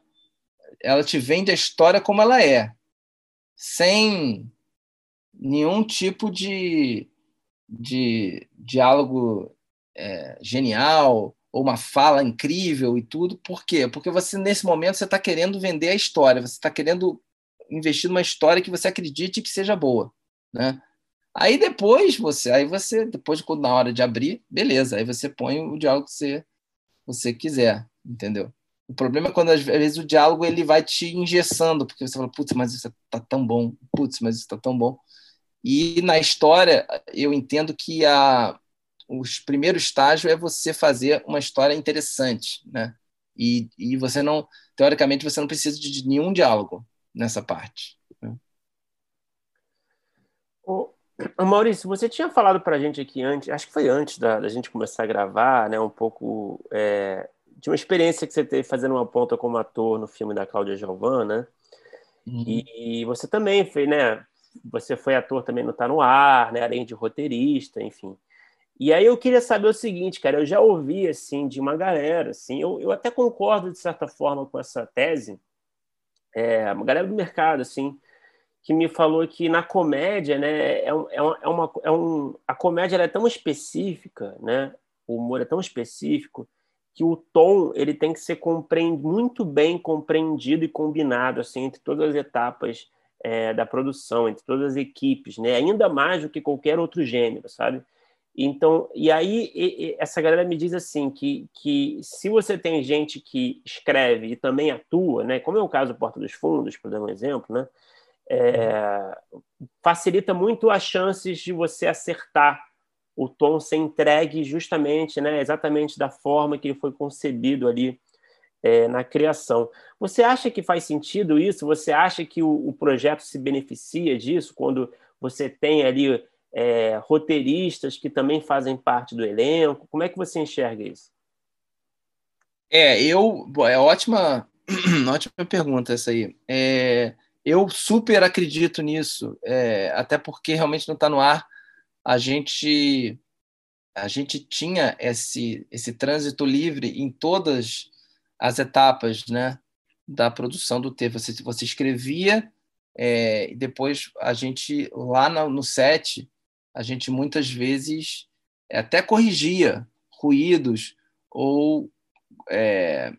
ela te vende a história como ela é, sem nenhum tipo de, de diálogo é, genial ou uma fala incrível e tudo. Por quê? Porque você, nesse momento, você está querendo vender a história, você está querendo investir numa história que você acredite que seja boa. Né? Aí depois você, aí você, depois na hora de abrir, beleza, aí você põe o diálogo que você, você quiser, entendeu? O problema é quando às vezes o diálogo ele vai te engessando, porque você fala, putz, mas isso tá tão bom, putz, mas isso tá tão bom. E na história, eu entendo que a, os primeiro estágio é você fazer uma história interessante, né? E, e você não, teoricamente, você não precisa de nenhum diálogo nessa parte. Né? Ô, Maurício, você tinha falado para a gente aqui antes, acho que foi antes da, da gente começar a gravar, né? Um pouco é, de uma experiência que você teve fazendo uma ponta como ator no filme da Cláudia Giovanna? Uhum. E, e, você também fez, né? Você foi ator também no Tá No Ar, né? Além de roteirista, enfim. E aí eu queria saber o seguinte, cara, eu já ouvi, assim, de uma galera, assim, eu, eu até concordo, de certa forma, com essa tese, é, uma galera do mercado, assim, que me falou que na comédia, né, é, é, é, uma, é um, a comédia é tão específica, né, o humor é tão específico, que o tom ele tem que ser muito bem compreendido e combinado, assim, entre todas as etapas é, da produção, entre todas as equipes, né? ainda mais do que qualquer outro gênero, sabe? Então, e aí e, e, essa galera me diz assim que, que se você tem gente que escreve e também atua, né, como é o caso do Porta dos Fundos, por dar um exemplo, né, é, facilita muito as chances de você acertar o tom ser entregue justamente, né, exatamente da forma que ele foi concebido ali é, na criação. Você acha que faz sentido isso? Você acha que o, o projeto se beneficia disso quando você tem ali é, roteiristas que também fazem parte do elenco? Como é que você enxerga isso? É, eu. É ótima, ótima pergunta essa aí. É, eu super acredito nisso, é, até porque realmente não está no ar. A gente a gente tinha esse esse trânsito livre em todas as etapas, né, da produção do texto. Você você escrevia é, e depois a gente lá no, no set a gente muitas vezes até corrigia ruídos ou é,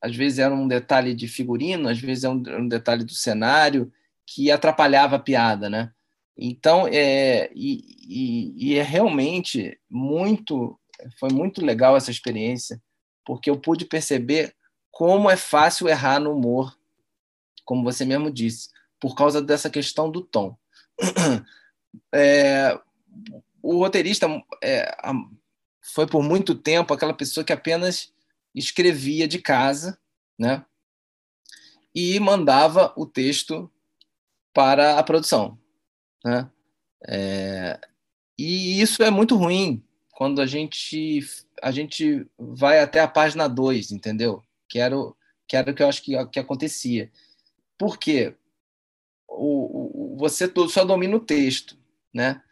às vezes era um detalhe de figurino, às vezes é um, um detalhe do cenário que atrapalhava a piada, né? Então, é, e, e, e, é realmente muito, foi muito legal essa experiência, porque eu pude perceber como é fácil errar no humor, como você mesmo disse, por causa dessa questão do tom. É, o roteirista é, foi por muito tempo aquela pessoa que apenas escrevia de casa, né? E mandava o texto para a produção, né? É, e isso é muito ruim quando a gente a gente vai até a página 2, entendeu? Que era, o, que era o que eu acho que, que acontecia. Por quê? O, o, você só domina o texto, né?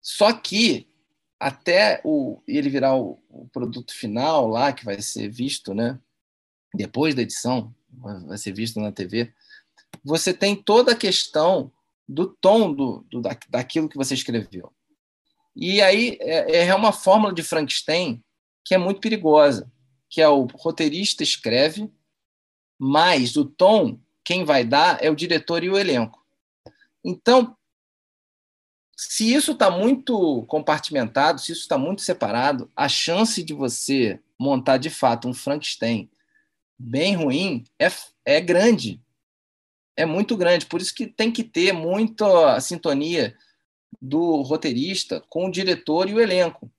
Só que até o, ele virar o, o, produto final lá, que vai ser visto, né? Depois da edição, vai ser visto na TV, você tem toda a questão do tom do, do daquilo que você escreveu. E aí é, é uma fórmula de Frankenstein que é muito perigosa, que é o roteirista escreve, mas o tom quem vai dar é o diretor e o elenco. Então, se isso está muito compartimentado, se isso está muito separado, a chance de você montar de fato um Frankenstein bem ruim é, é grande. É muito grande. Por isso que tem que ter muita sintonia do roteirista com o diretor e o elenco.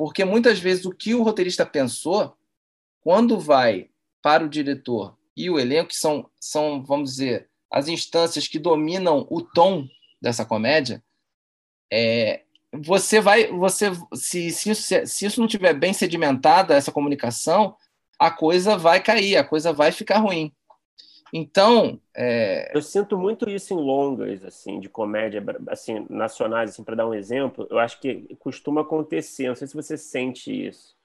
Porque muitas vezes o que o roteirista pensou, quando vai para o diretor e o elenco, que são, são vamos dizer, as instâncias que dominam o tom dessa comédia, é, você vai, você, se, se, se isso não tiver bem sedimentada essa comunicação, a coisa vai cair, a coisa vai ficar ruim. Então, é... eu sinto muito isso em longas assim de comédia assim nacionais assim para dar um exemplo, eu acho que costuma acontecer. Não sei se você sente isso.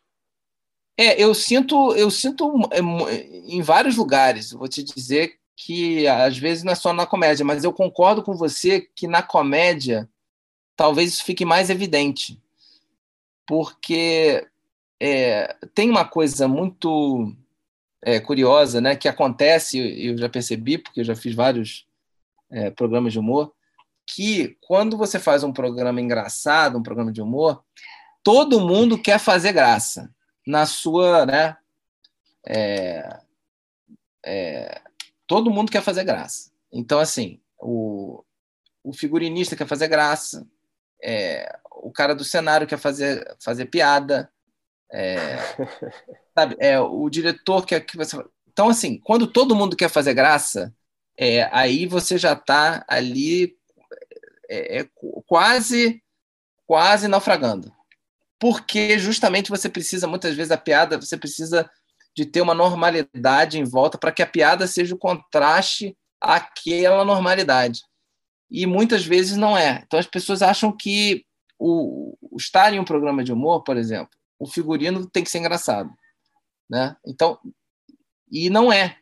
É, eu sinto, eu sinto é, em vários lugares. Vou te dizer que às vezes não é só na comédia, mas eu concordo com você que na comédia talvez isso fique mais evidente, porque é, tem uma coisa muito é, curiosa, né, que acontece, eu já percebi, porque eu já fiz vários é, programas de humor, que quando você faz um programa engraçado, um programa de humor, todo mundo quer fazer graça na sua, né? É, é, todo mundo quer fazer graça. Então, assim, o, o figurinista quer fazer graça, é, o cara do cenário quer fazer, fazer piada, é, sabe? É, o diretor quer que você. Então, assim, quando todo mundo quer fazer graça, é, aí você já está ali é, é, quase, quase naufragando. Porque justamente você precisa, muitas vezes, a piada, você precisa de ter uma normalidade em volta para que a piada seja o contraste àquela normalidade e muitas vezes não é. Então as pessoas acham que o, o estar em um programa de humor, por exemplo, o figurino tem que ser engraçado, né? Então e não é.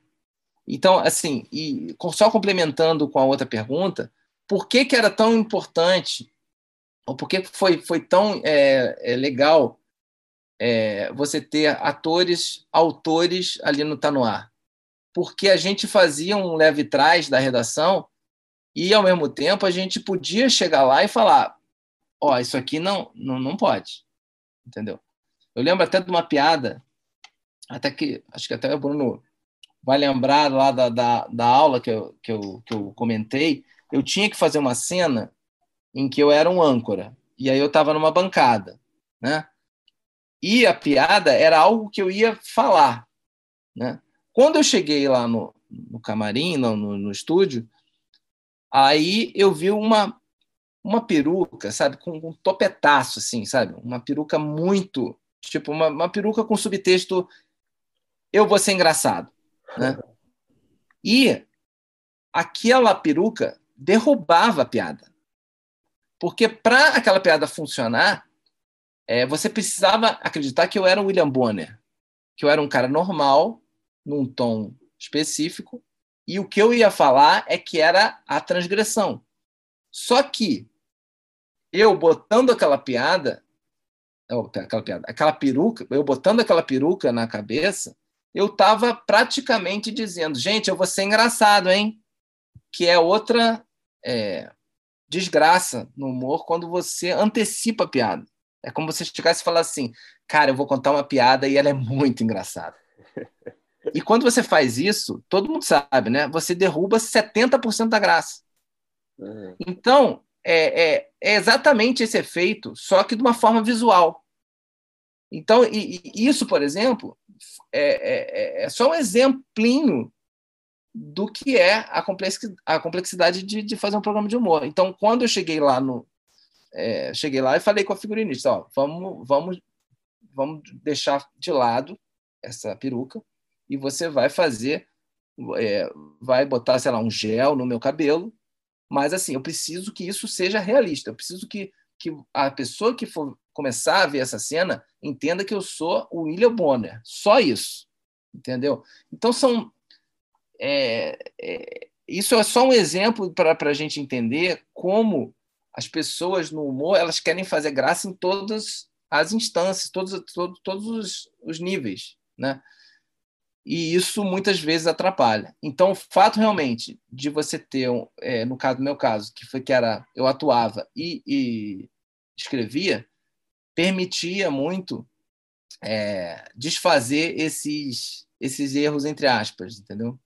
Então assim, e só complementando com a outra pergunta, por que que era tão importante ou por que foi foi tão é, é legal é, você ter atores, autores ali no Tá No Ar? Porque a gente fazia um leve trás da redação e, ao mesmo tempo, a gente podia chegar lá e falar: ó, isso aqui não, não, não pode, entendeu? Eu lembro até de uma piada, até que, acho que até o Bruno vai lembrar lá da, da, da aula que eu, que, eu, que eu comentei, eu tinha que fazer uma cena em que eu era um âncora, e aí eu estava numa bancada, né? E a piada era algo que eu ia falar, né? Quando eu cheguei lá no, no camarim, no, no, no estúdio, aí eu vi uma uma peruca, sabe, com um topetaço, assim, sabe, uma peruca muito, tipo, uma, uma peruca com subtexto eu vou ser engraçado, né? E aquela peruca derrubava a piada. Porque para aquela piada funcionar, é, você precisava acreditar que eu era o William Bonner, que eu era um cara normal, num tom específico, e o que eu ia falar é que era a transgressão. Só que eu botando aquela piada, aquela piada, aquela peruca, eu botando aquela peruca na cabeça, eu estava praticamente dizendo, gente, eu vou ser engraçado, hein? Que é outra é, desgraça no humor quando você antecipa a piada. É como você chegasse e falar assim, cara, eu vou contar uma piada e ela é muito engraçada. E quando você faz isso, todo mundo sabe, né? Você derruba 70% da graça. Uhum. Então, é, é, é, exatamente esse efeito, só que de uma forma visual. Então, e, e isso, por exemplo, é, é, é, só um exemplinho do que é a complexidade, a complexidade de, de, fazer um programa de humor. Então, quando eu cheguei lá no é, cheguei lá e falei com a figurinista, ó, vamos, vamos, vamos deixar de lado essa peruca e você vai fazer, é, vai botar, sei lá, um gel no meu cabelo, mas assim, eu preciso que isso seja realista. Eu preciso que, que a pessoa que for começar a ver essa cena entenda que eu sou o William Bonner. Só isso, entendeu? Então são é, é, isso é só um exemplo para a gente entender como as pessoas no humor elas querem fazer graça em todas as instâncias, todos, todos, todos os, os níveis, né? E isso muitas vezes atrapalha. Então, o fato realmente de você ter, é, no caso do meu caso, que foi que era eu atuava e, e escrevia, permitia muito é, desfazer esses esses erros entre aspas, entendeu?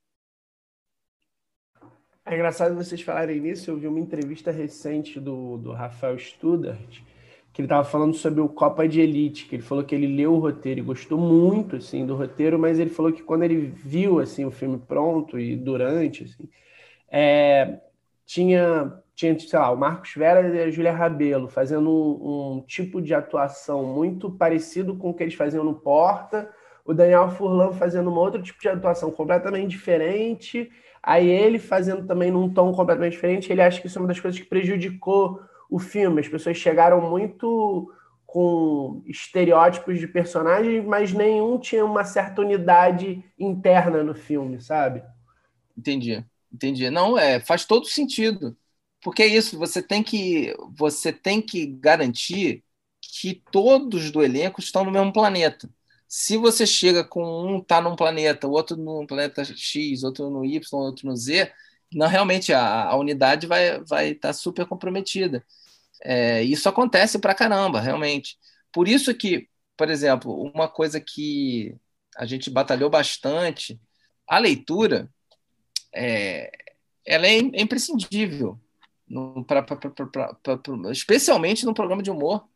É engraçado vocês falarem nisso. Eu vi uma entrevista recente do, do Rafael Studart, que ele estava falando sobre o Copa de Elite, que ele falou que ele leu o roteiro e gostou muito assim do roteiro, mas ele falou que quando ele viu assim o filme pronto e durante assim, é, tinha tinha sei lá o Marcos Vera e a Júlia Rabelo fazendo um, um, tipo de atuação muito parecido com o que eles faziam no Porta, o Daniel Furlan fazendo um outro tipo de atuação completamente diferente Aí ele fazendo também num tom completamente diferente, ele acha que isso é uma das coisas que prejudicou o filme. As pessoas chegaram muito com estereótipos de personagens, mas nenhum tinha uma certa unidade interna no filme, sabe? Entendi, entendi. Não, é, faz todo sentido. Porque é isso, você tem que você tem que garantir que todos do elenco estão no mesmo planeta. Se você chega com um tá num planeta, o outro num planeta X, outro no Y, outro no Z, não realmente a, a unidade vai vai estar tá super comprometida. É, isso acontece pra caramba, realmente. Por isso que, por exemplo, uma coisa que a gente batalhou bastante, a leitura, é, ela é imprescindível, no, pra, pra, pra, especialmente no programa de humor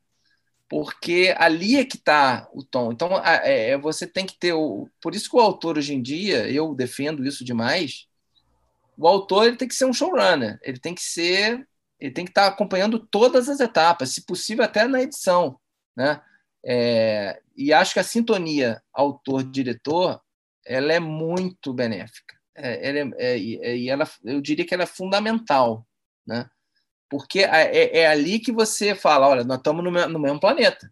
porque ali é que está o tom. Então, é, é, você tem que ter o. Por isso que o autor hoje em dia, eu defendo isso demais. O autor ele tem que ser um showrunner, ele tem que ser, ele tem que estar tá acompanhando todas as etapas, se possível até na edição, né? É, e acho que a sintonia autor-diretor ela é muito benéfica. É, ela é, é, e ela, eu diria que ela é fundamental, né? Porque é, é, ali que você fala, olha, nós estamos no, no mesmo planeta,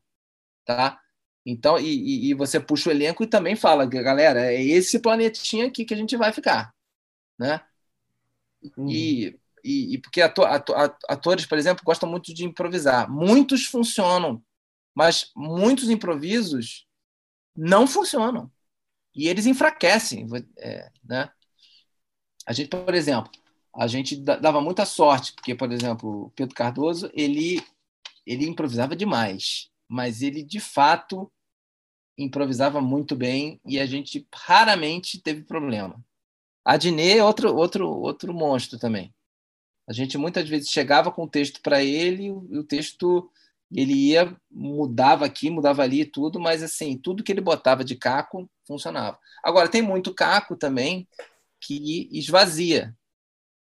tá? Então, e, e, você puxa o elenco e também fala, galera, é esse planetinha aqui que a gente vai ficar, né? Uhum. E, e, e, porque ator, ator, atores, por exemplo, gostam muito de improvisar. Muitos funcionam, mas muitos improvisos não funcionam. E eles enfraquecem, é, né? A gente, por exemplo, a gente dava muita sorte, porque, por exemplo, o Pedro Cardoso, ele, ele improvisava demais, mas ele de fato improvisava muito bem e a gente raramente teve problema. A Dinê é outro, outro, outro monstro também. A gente muitas vezes chegava com o texto para ele e o texto ele ia mudava aqui, mudava ali tudo, mas assim tudo que ele botava de caco funcionava. Agora tem muito caco também que esvazia,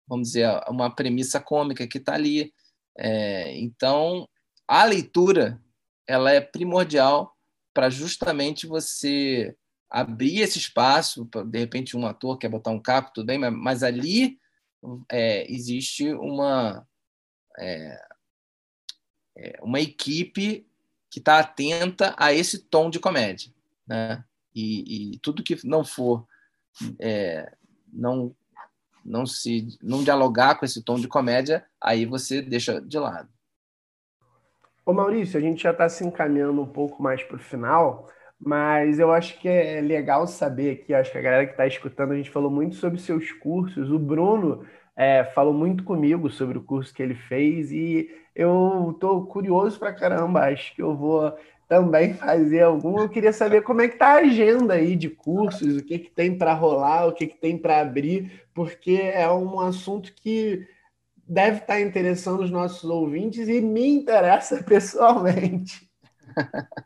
vamos dizer, uma premissa cômica que está ali. É, então a leitura ela é primordial para justamente você abrir esse espaço, de repente um ator quer botar um capo, tudo bem, mas, mas ali é, existe uma é, é uma equipe que está atenta a esse tom de comédia, né? E, e tudo que não for é, não não se não dialogar com esse tom de comédia, aí você deixa de lado. Ô Maurício, a gente já está se encaminhando um pouco mais para o final, mas eu acho que é legal saber aqui, acho que a galera que está escutando, a gente falou muito sobre seus cursos. O Bruno é, falou muito comigo sobre o curso que ele fez e eu estou curioso para caramba, acho que eu vou também fazer algum. Eu queria saber como é que tá a agenda aí de cursos, o que, que tem para rolar, o que, que tem para abrir, porque é um assunto que deve estar interessando os nossos ouvintes e me interessa pessoalmente.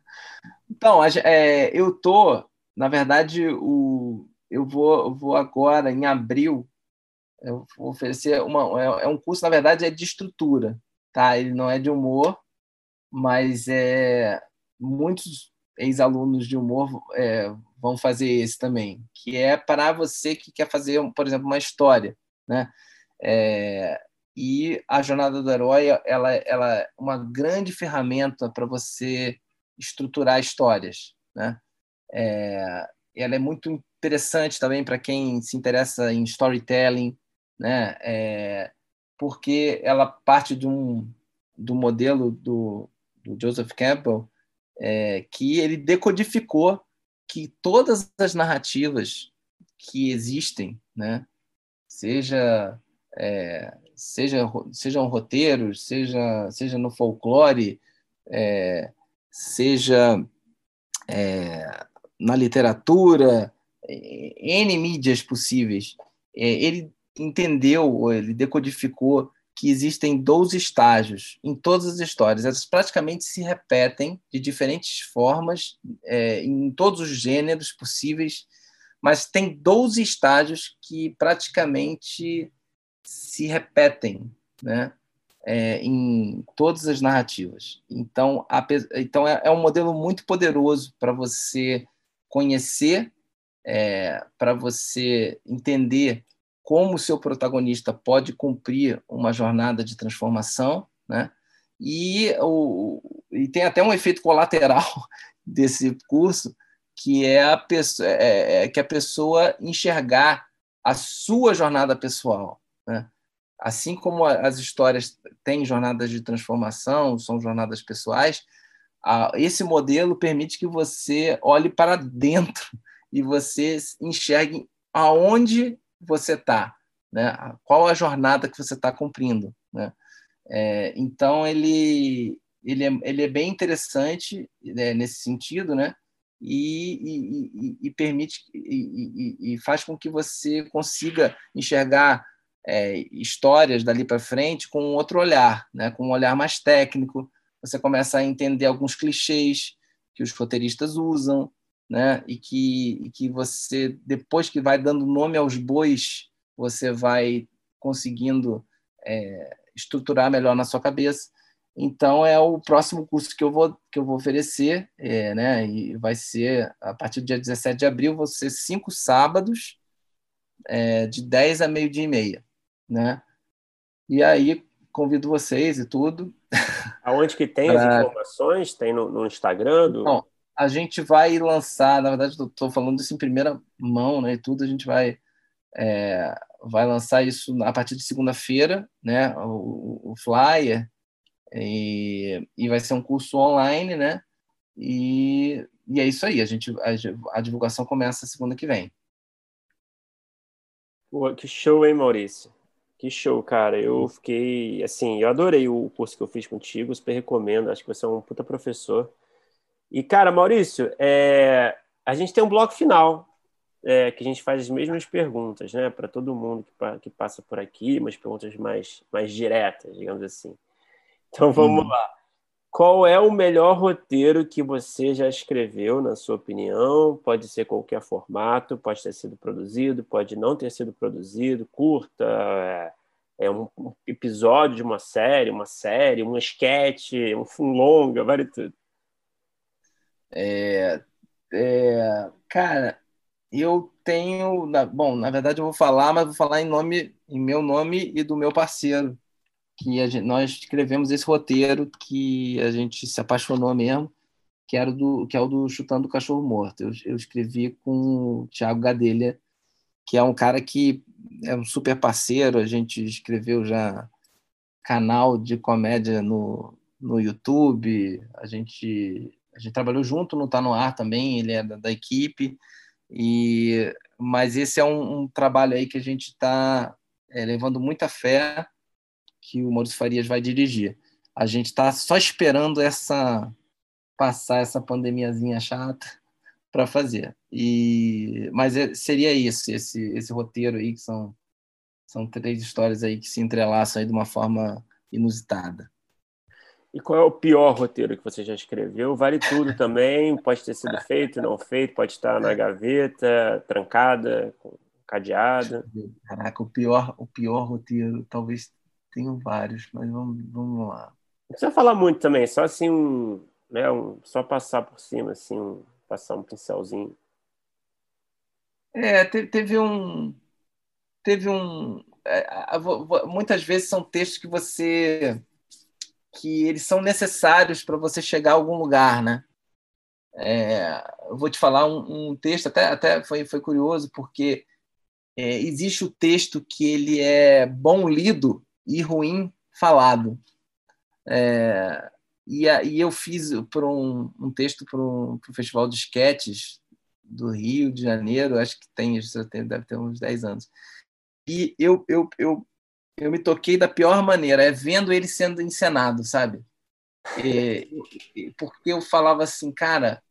Então, é, eu tô, na verdade, o, eu vou, vou agora em abril, eu vou oferecer uma, é, é um curso, na verdade, é de estrutura, tá? Ele não é de humor, mas é muitos ex-alunos de humor é, vão fazer esse também, que é para você que quer fazer, por exemplo, uma história, né? É, e a jornada do herói ela, ela é uma grande ferramenta para você estruturar histórias, né? É, ela é muito interessante também para quem se interessa em storytelling, né? É, porque ela parte de um do modelo do, do Joseph Campbell é, que ele decodificou que todas as narrativas que existem, né? Seja é, seja sejam roteiros, seja seja no folclore, é, seja é, na literatura, n mídias possíveis. É, ele entendeu, ele decodificou que existem 12 estágios em todas as histórias. Elas praticamente se repetem de diferentes formas, é, em todos os gêneros possíveis, mas tem 12 estágios que praticamente se repetem, né? É, em todas as narrativas. Então, a, então é, é, um modelo muito poderoso para você conhecer, é, para você entender como o seu protagonista pode cumprir uma jornada de transformação, né? E, o, e tem até um efeito colateral desse curso, que é a pessoa, é, é, que a pessoa enxergar a sua jornada pessoal. Né? Assim como as histórias têm jornadas de transformação, são jornadas pessoais, esse modelo permite que você olhe para dentro e você enxergue aonde você está, né? qual a jornada que você está cumprindo. Né? É, então, ele, ele, é, ele é bem interessante né, nesse sentido, né? E, e, e, permite e, e, faz com que você consiga enxergar é, histórias dali para frente com outro olhar, né? com um olhar mais técnico. Você começa a entender alguns clichês que os roteiristas usam, né? e, que, e que você, depois que vai dando nome aos bois, você vai conseguindo é, estruturar melhor na sua cabeça. Então é o próximo curso que eu vou que eu vou oferecer, é, né? E vai ser a partir do dia 17 de abril, vão ser cinco sábados, é, de 10 a meio-dia e meia né? E aí convido vocês e tudo. Aonde que tem pra... as informações? Tem no, no Instagram? Do... Bom, a gente vai lançar, na verdade, estou falando isso em primeira mão, né? E tudo, a gente vai é, vai lançar isso a partir de segunda-feira, né? O, o, flyer e, e vai ser um curso online, né? E, e é isso aí. A gente a, a divulgação começa segunda que vem. Pô, que show, hein, Maurício? Que show, cara. Eu fiquei, assim, eu adorei o curso que eu fiz contigo, super recomendo. Acho que você é um puta professor. E, cara, Maurício, é... a gente tem um bloco final, é, que a gente faz as mesmas perguntas, né, para todo mundo que, que, passa por aqui, umas perguntas mais, mais diretas, digamos assim. Então vamos hum. lá. Qual é o melhor roteiro que você já escreveu, na sua opinião? Pode ser qualquer formato, pode ter sido produzido, pode não ter sido produzido, curta, é, é um, um episódio de uma série, uma série, um esquete, um, um longa, vale tudo. É, é, cara, eu tenho, bom, na verdade eu vou falar, mas vou falar em nome, em meu nome e do meu parceiro, que gente, nós escrevemos esse roteiro que a gente se apaixonou mesmo, que era do que é o do chutando o cachorro morto. Eu, eu escrevi com o Thiago Gadelha, que é um cara que é um super parceiro. A gente escreveu já canal de comédia no, no YouTube. A gente a gente trabalhou junto no Tá no Ar também. Ele é da, da equipe. E mas esse é um, um trabalho aí que a gente está é, levando muita fé que o Maurício Farias vai dirigir. A gente está só esperando essa passar essa pandemiazinha chata para fazer. E mas é, seria isso, esse esse roteiro aí que são são três histórias aí que se entrelaçam aí de uma forma inusitada. E qual é o pior roteiro que você já escreveu? Vale tudo também, pode ter sido feito, não feito, pode estar na gaveta, trancada, cadeada. Caraca, o pior, o pior roteiro talvez tenho vários, mas vamos, vamos lá. Não precisa falar muito também, só assim um, né, um, só passar por cima, assim, um, passar um pincelzinho. É, teve, teve um, teve um, é, muitas vezes são textos que você, que eles são necessários para você chegar a algum lugar, né? É, eu vou te falar um, um, texto até até foi, foi curioso porque é, existe o texto que ele é bom lido e ruim falado. É, e, e eu fiz por um, um texto para um, um, festival de esquetes do Rio de Janeiro, acho que tem, deve ter uns 10 anos. E eu, eu, eu, eu me toquei da pior maneira, é vendo ele sendo encenado, sabe? É, porque eu falava assim, cara,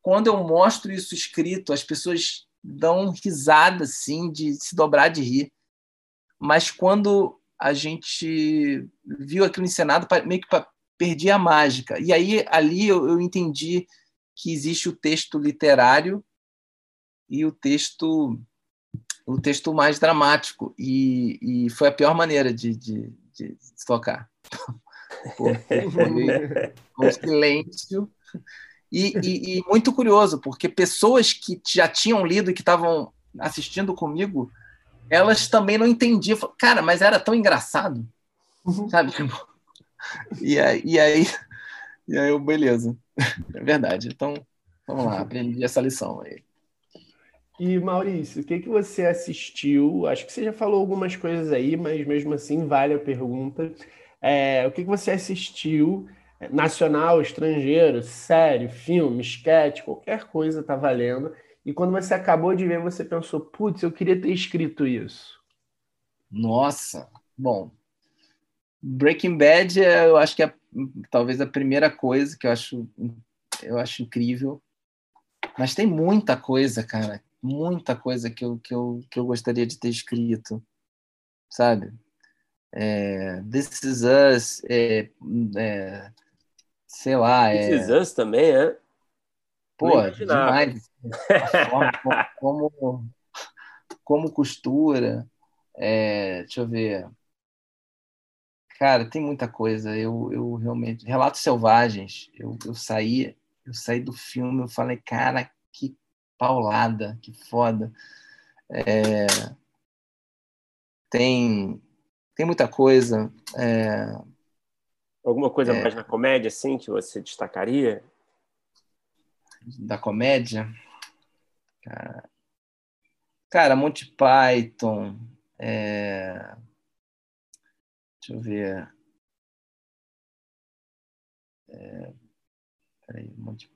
quando eu mostro isso escrito, as pessoas dão risada, assim, de se dobrar de rir. Mas quando a gente viu aquilo encenado, meio que perdi a mágica. E aí, ali, eu, eu entendi que existe o texto literário e o texto o texto mais dramático e, e foi a pior maneira de, de, de tocar foi um silêncio e, e, e, muito curioso porque pessoas que já tinham lido e que estavam assistindo comigo elas também não entendiam. Cara, mas era tão engraçado, uhum. sabe? E aí, e aí, e aí eu, beleza, é verdade. Então, vamos lá, aprendi essa lição aí. E Maurício, o que, que você assistiu? Acho que você já falou algumas coisas aí, mas mesmo assim vale a pergunta. É, o que, que você assistiu? Nacional, estrangeiro, série, filme, sketch, qualquer coisa tá valendo e quando você acabou de ver, você pensou, putz, eu queria ter escrito isso? Nossa, bom. Breaking Bad, eu acho que é talvez a primeira coisa que eu acho, eu acho incrível. Mas tem muita coisa, cara, muita coisa que eu, que eu, que eu gostaria de ter escrito, sabe? É, This Is Us, é, é, sei lá. This é... Is Us também, é? Pô, demais. como, como costura. É, deixa eu ver. Cara, tem muita coisa. Eu, eu realmente. Relatos Selvagens. Eu, eu saí, eu saí do filme, eu falei, cara, que paulada, que foda. É, tem, tem muita coisa. É, Alguma coisa é, mais na comédia, assim, que você destacaria? da comédia. Cara, cara Monty Python. É... Deixa eu ver. É... Peraí, Monty...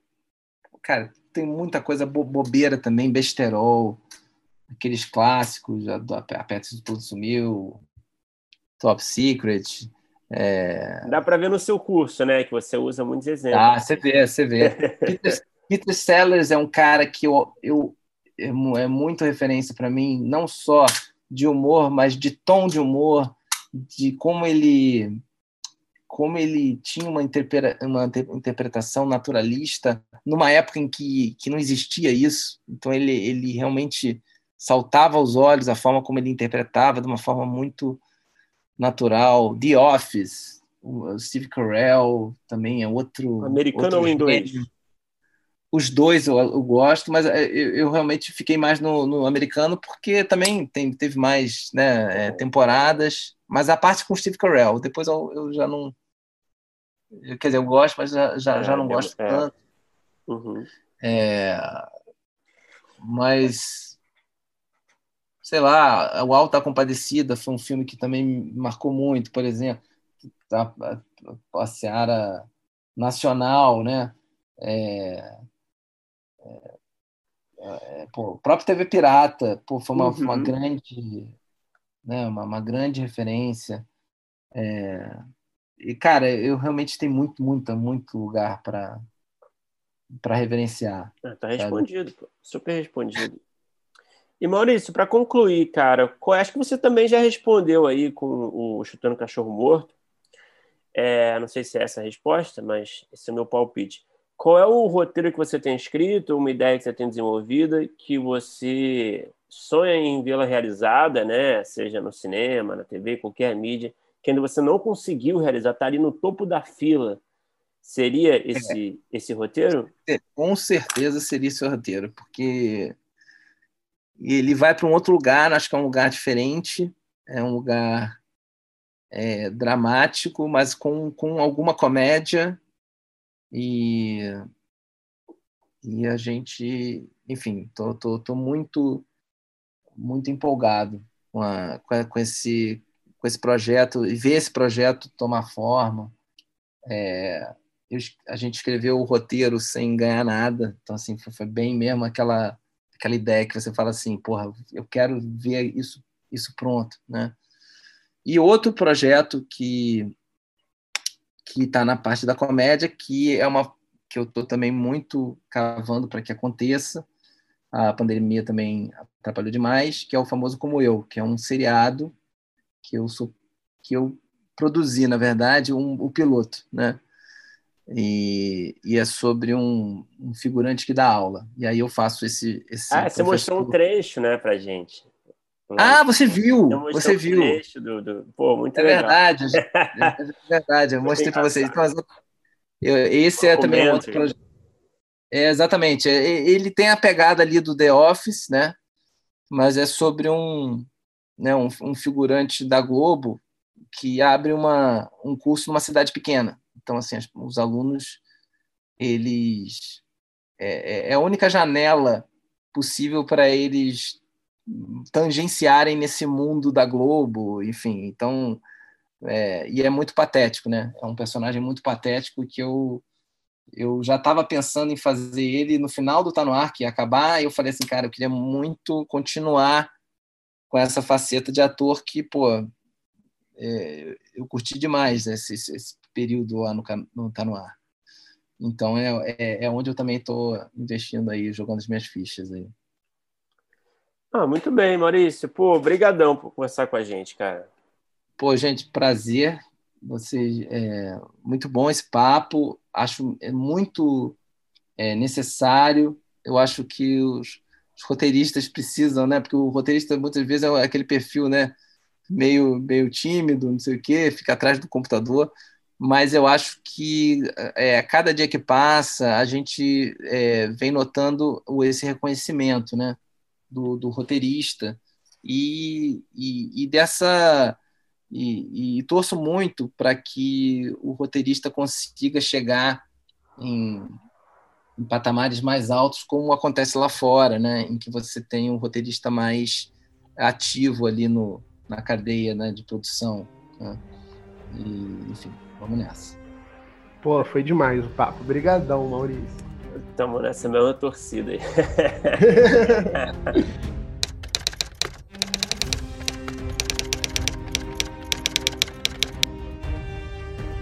Cara, tem muita coisa bobeira também, besterol, aqueles clássicos, a, a Pepsi Tudo Sumiu, Top Secret. É... Dá para ver no seu curso, né? Que você usa muitos exemplos. Ah, você vê, você vê. Peter, Peter Sellers é um cara que eu, eu é, é muito referência para mim, não só de humor, mas de tom de humor, de como ele como ele tinha uma, interpre, uma interpretação naturalista numa época em que, que não existia isso. Então ele, ele realmente saltava aos olhos a forma como ele interpretava de uma forma muito natural. The Office, o Steve Carell também é outro. Americano outro ou inglês? Os dois eu, eu gosto, mas é, eu, eu, realmente fiquei mais no, no americano porque também tem, teve mais né, é, temporadas. Mas a parte com o Steve Carell, depois eu, eu já não. Quer dizer, eu gosto, mas já, já, é, já não gosto é. tanto. Uhum. É, mas sei lá, o Alta Compadecida foi um filme que também me marcou muito, por exemplo, a, a, a Seara Nacional, né? É, é, é, pô, o próprio TV Pirata pô, foi uma, uhum. uma grande né, uma, uma grande referência é, e cara eu realmente tenho muito muito muito lugar para para reverenciar ah, tá respondido pô. super respondido e Maurício, para concluir, cara, acho que você também já respondeu aí com o Chutando Cachorro Morto. É, não sei se é essa a resposta, mas esse é o meu palpite. Qual é o roteiro que você tem escrito, uma ideia que você tem desenvolvida, que você sonha em vê-la realizada, né? Seja no cinema, na TV, qualquer mídia, que ainda você não conseguiu realizar, está ali no topo da fila. Seria esse, é. esse roteiro? É, com certeza seria esse roteiro, porque ele vai para um outro lugar, acho que é um lugar diferente, é um lugar é, dramático, mas com, com alguma comédia. E, e a gente, enfim, tô, tô, tô muito, muito empolgado com, a, com, esse, com esse projeto e ver esse projeto tomar forma. É, eu, a gente escreveu o roteiro sem ganhar nada, então assim foi, foi bem mesmo aquela aquela ideia que você fala assim, porra, eu quero ver isso, isso pronto, né? E outro projeto que que está na parte da comédia, que é uma que eu estou também muito cavando para que aconteça. A pandemia também atrapalhou demais, que é o famoso Como Eu, que é um seriado que eu sou que eu produzi, na verdade, um, o piloto, né? E, e, é sobre um, um, figurante que dá aula. E aí eu faço esse. esse ah, você mostrou um trecho, né, pra gente. Ah, você viu! Você viu! Um trecho do, do... Pô, muito é legal. verdade, é verdade. Eu mostrei para vocês. Então, eu, esse é também um outro projeto. É, exatamente. É, ele tem a pegada ali do The Office, né? Mas é sobre um, né, um, um figurante da Globo que abre uma, um curso numa cidade pequena. Então, assim, os alunos, eles... É, é, é a única janela possível para eles tangenciarem nesse mundo da Globo, enfim. Então, é, e é muito patético, né? É um personagem muito patético que eu eu já estava pensando em fazer ele no final do Tá no Ar, que ia acabar, e eu falei assim, cara, eu queria muito continuar com essa faceta de ator que, pô, é, eu curti demais esse, esse, período lá no, no Tá No Ar. Então é, é, é onde eu também estou investindo aí, jogando as minhas fichas aí. Ah, muito bem, Maurício. Pô, brigadão por conversar com a gente, cara. Pô, gente, prazer. Você, é, muito bom esse papo. Acho é muito é, necessário. Eu acho que os, os, roteiristas precisam, né? Porque o roteirista muitas vezes é aquele perfil, né? Meio, meio tímido, não sei o quê, fica atrás do computador mas eu acho que é, cada dia que passa a gente é, vem notando esse reconhecimento né, do, do roteirista e, e, e dessa e, e, torço muito para que o roteirista consiga chegar em, em, patamares mais altos como acontece lá fora né, em que você tem um roteirista mais ativo ali no, na cadeia né, de produção né? e, enfim Vamos nessa. Pô, foi demais o papo. Obrigadão, Maurício. Tamo nessa mesma torcida aí.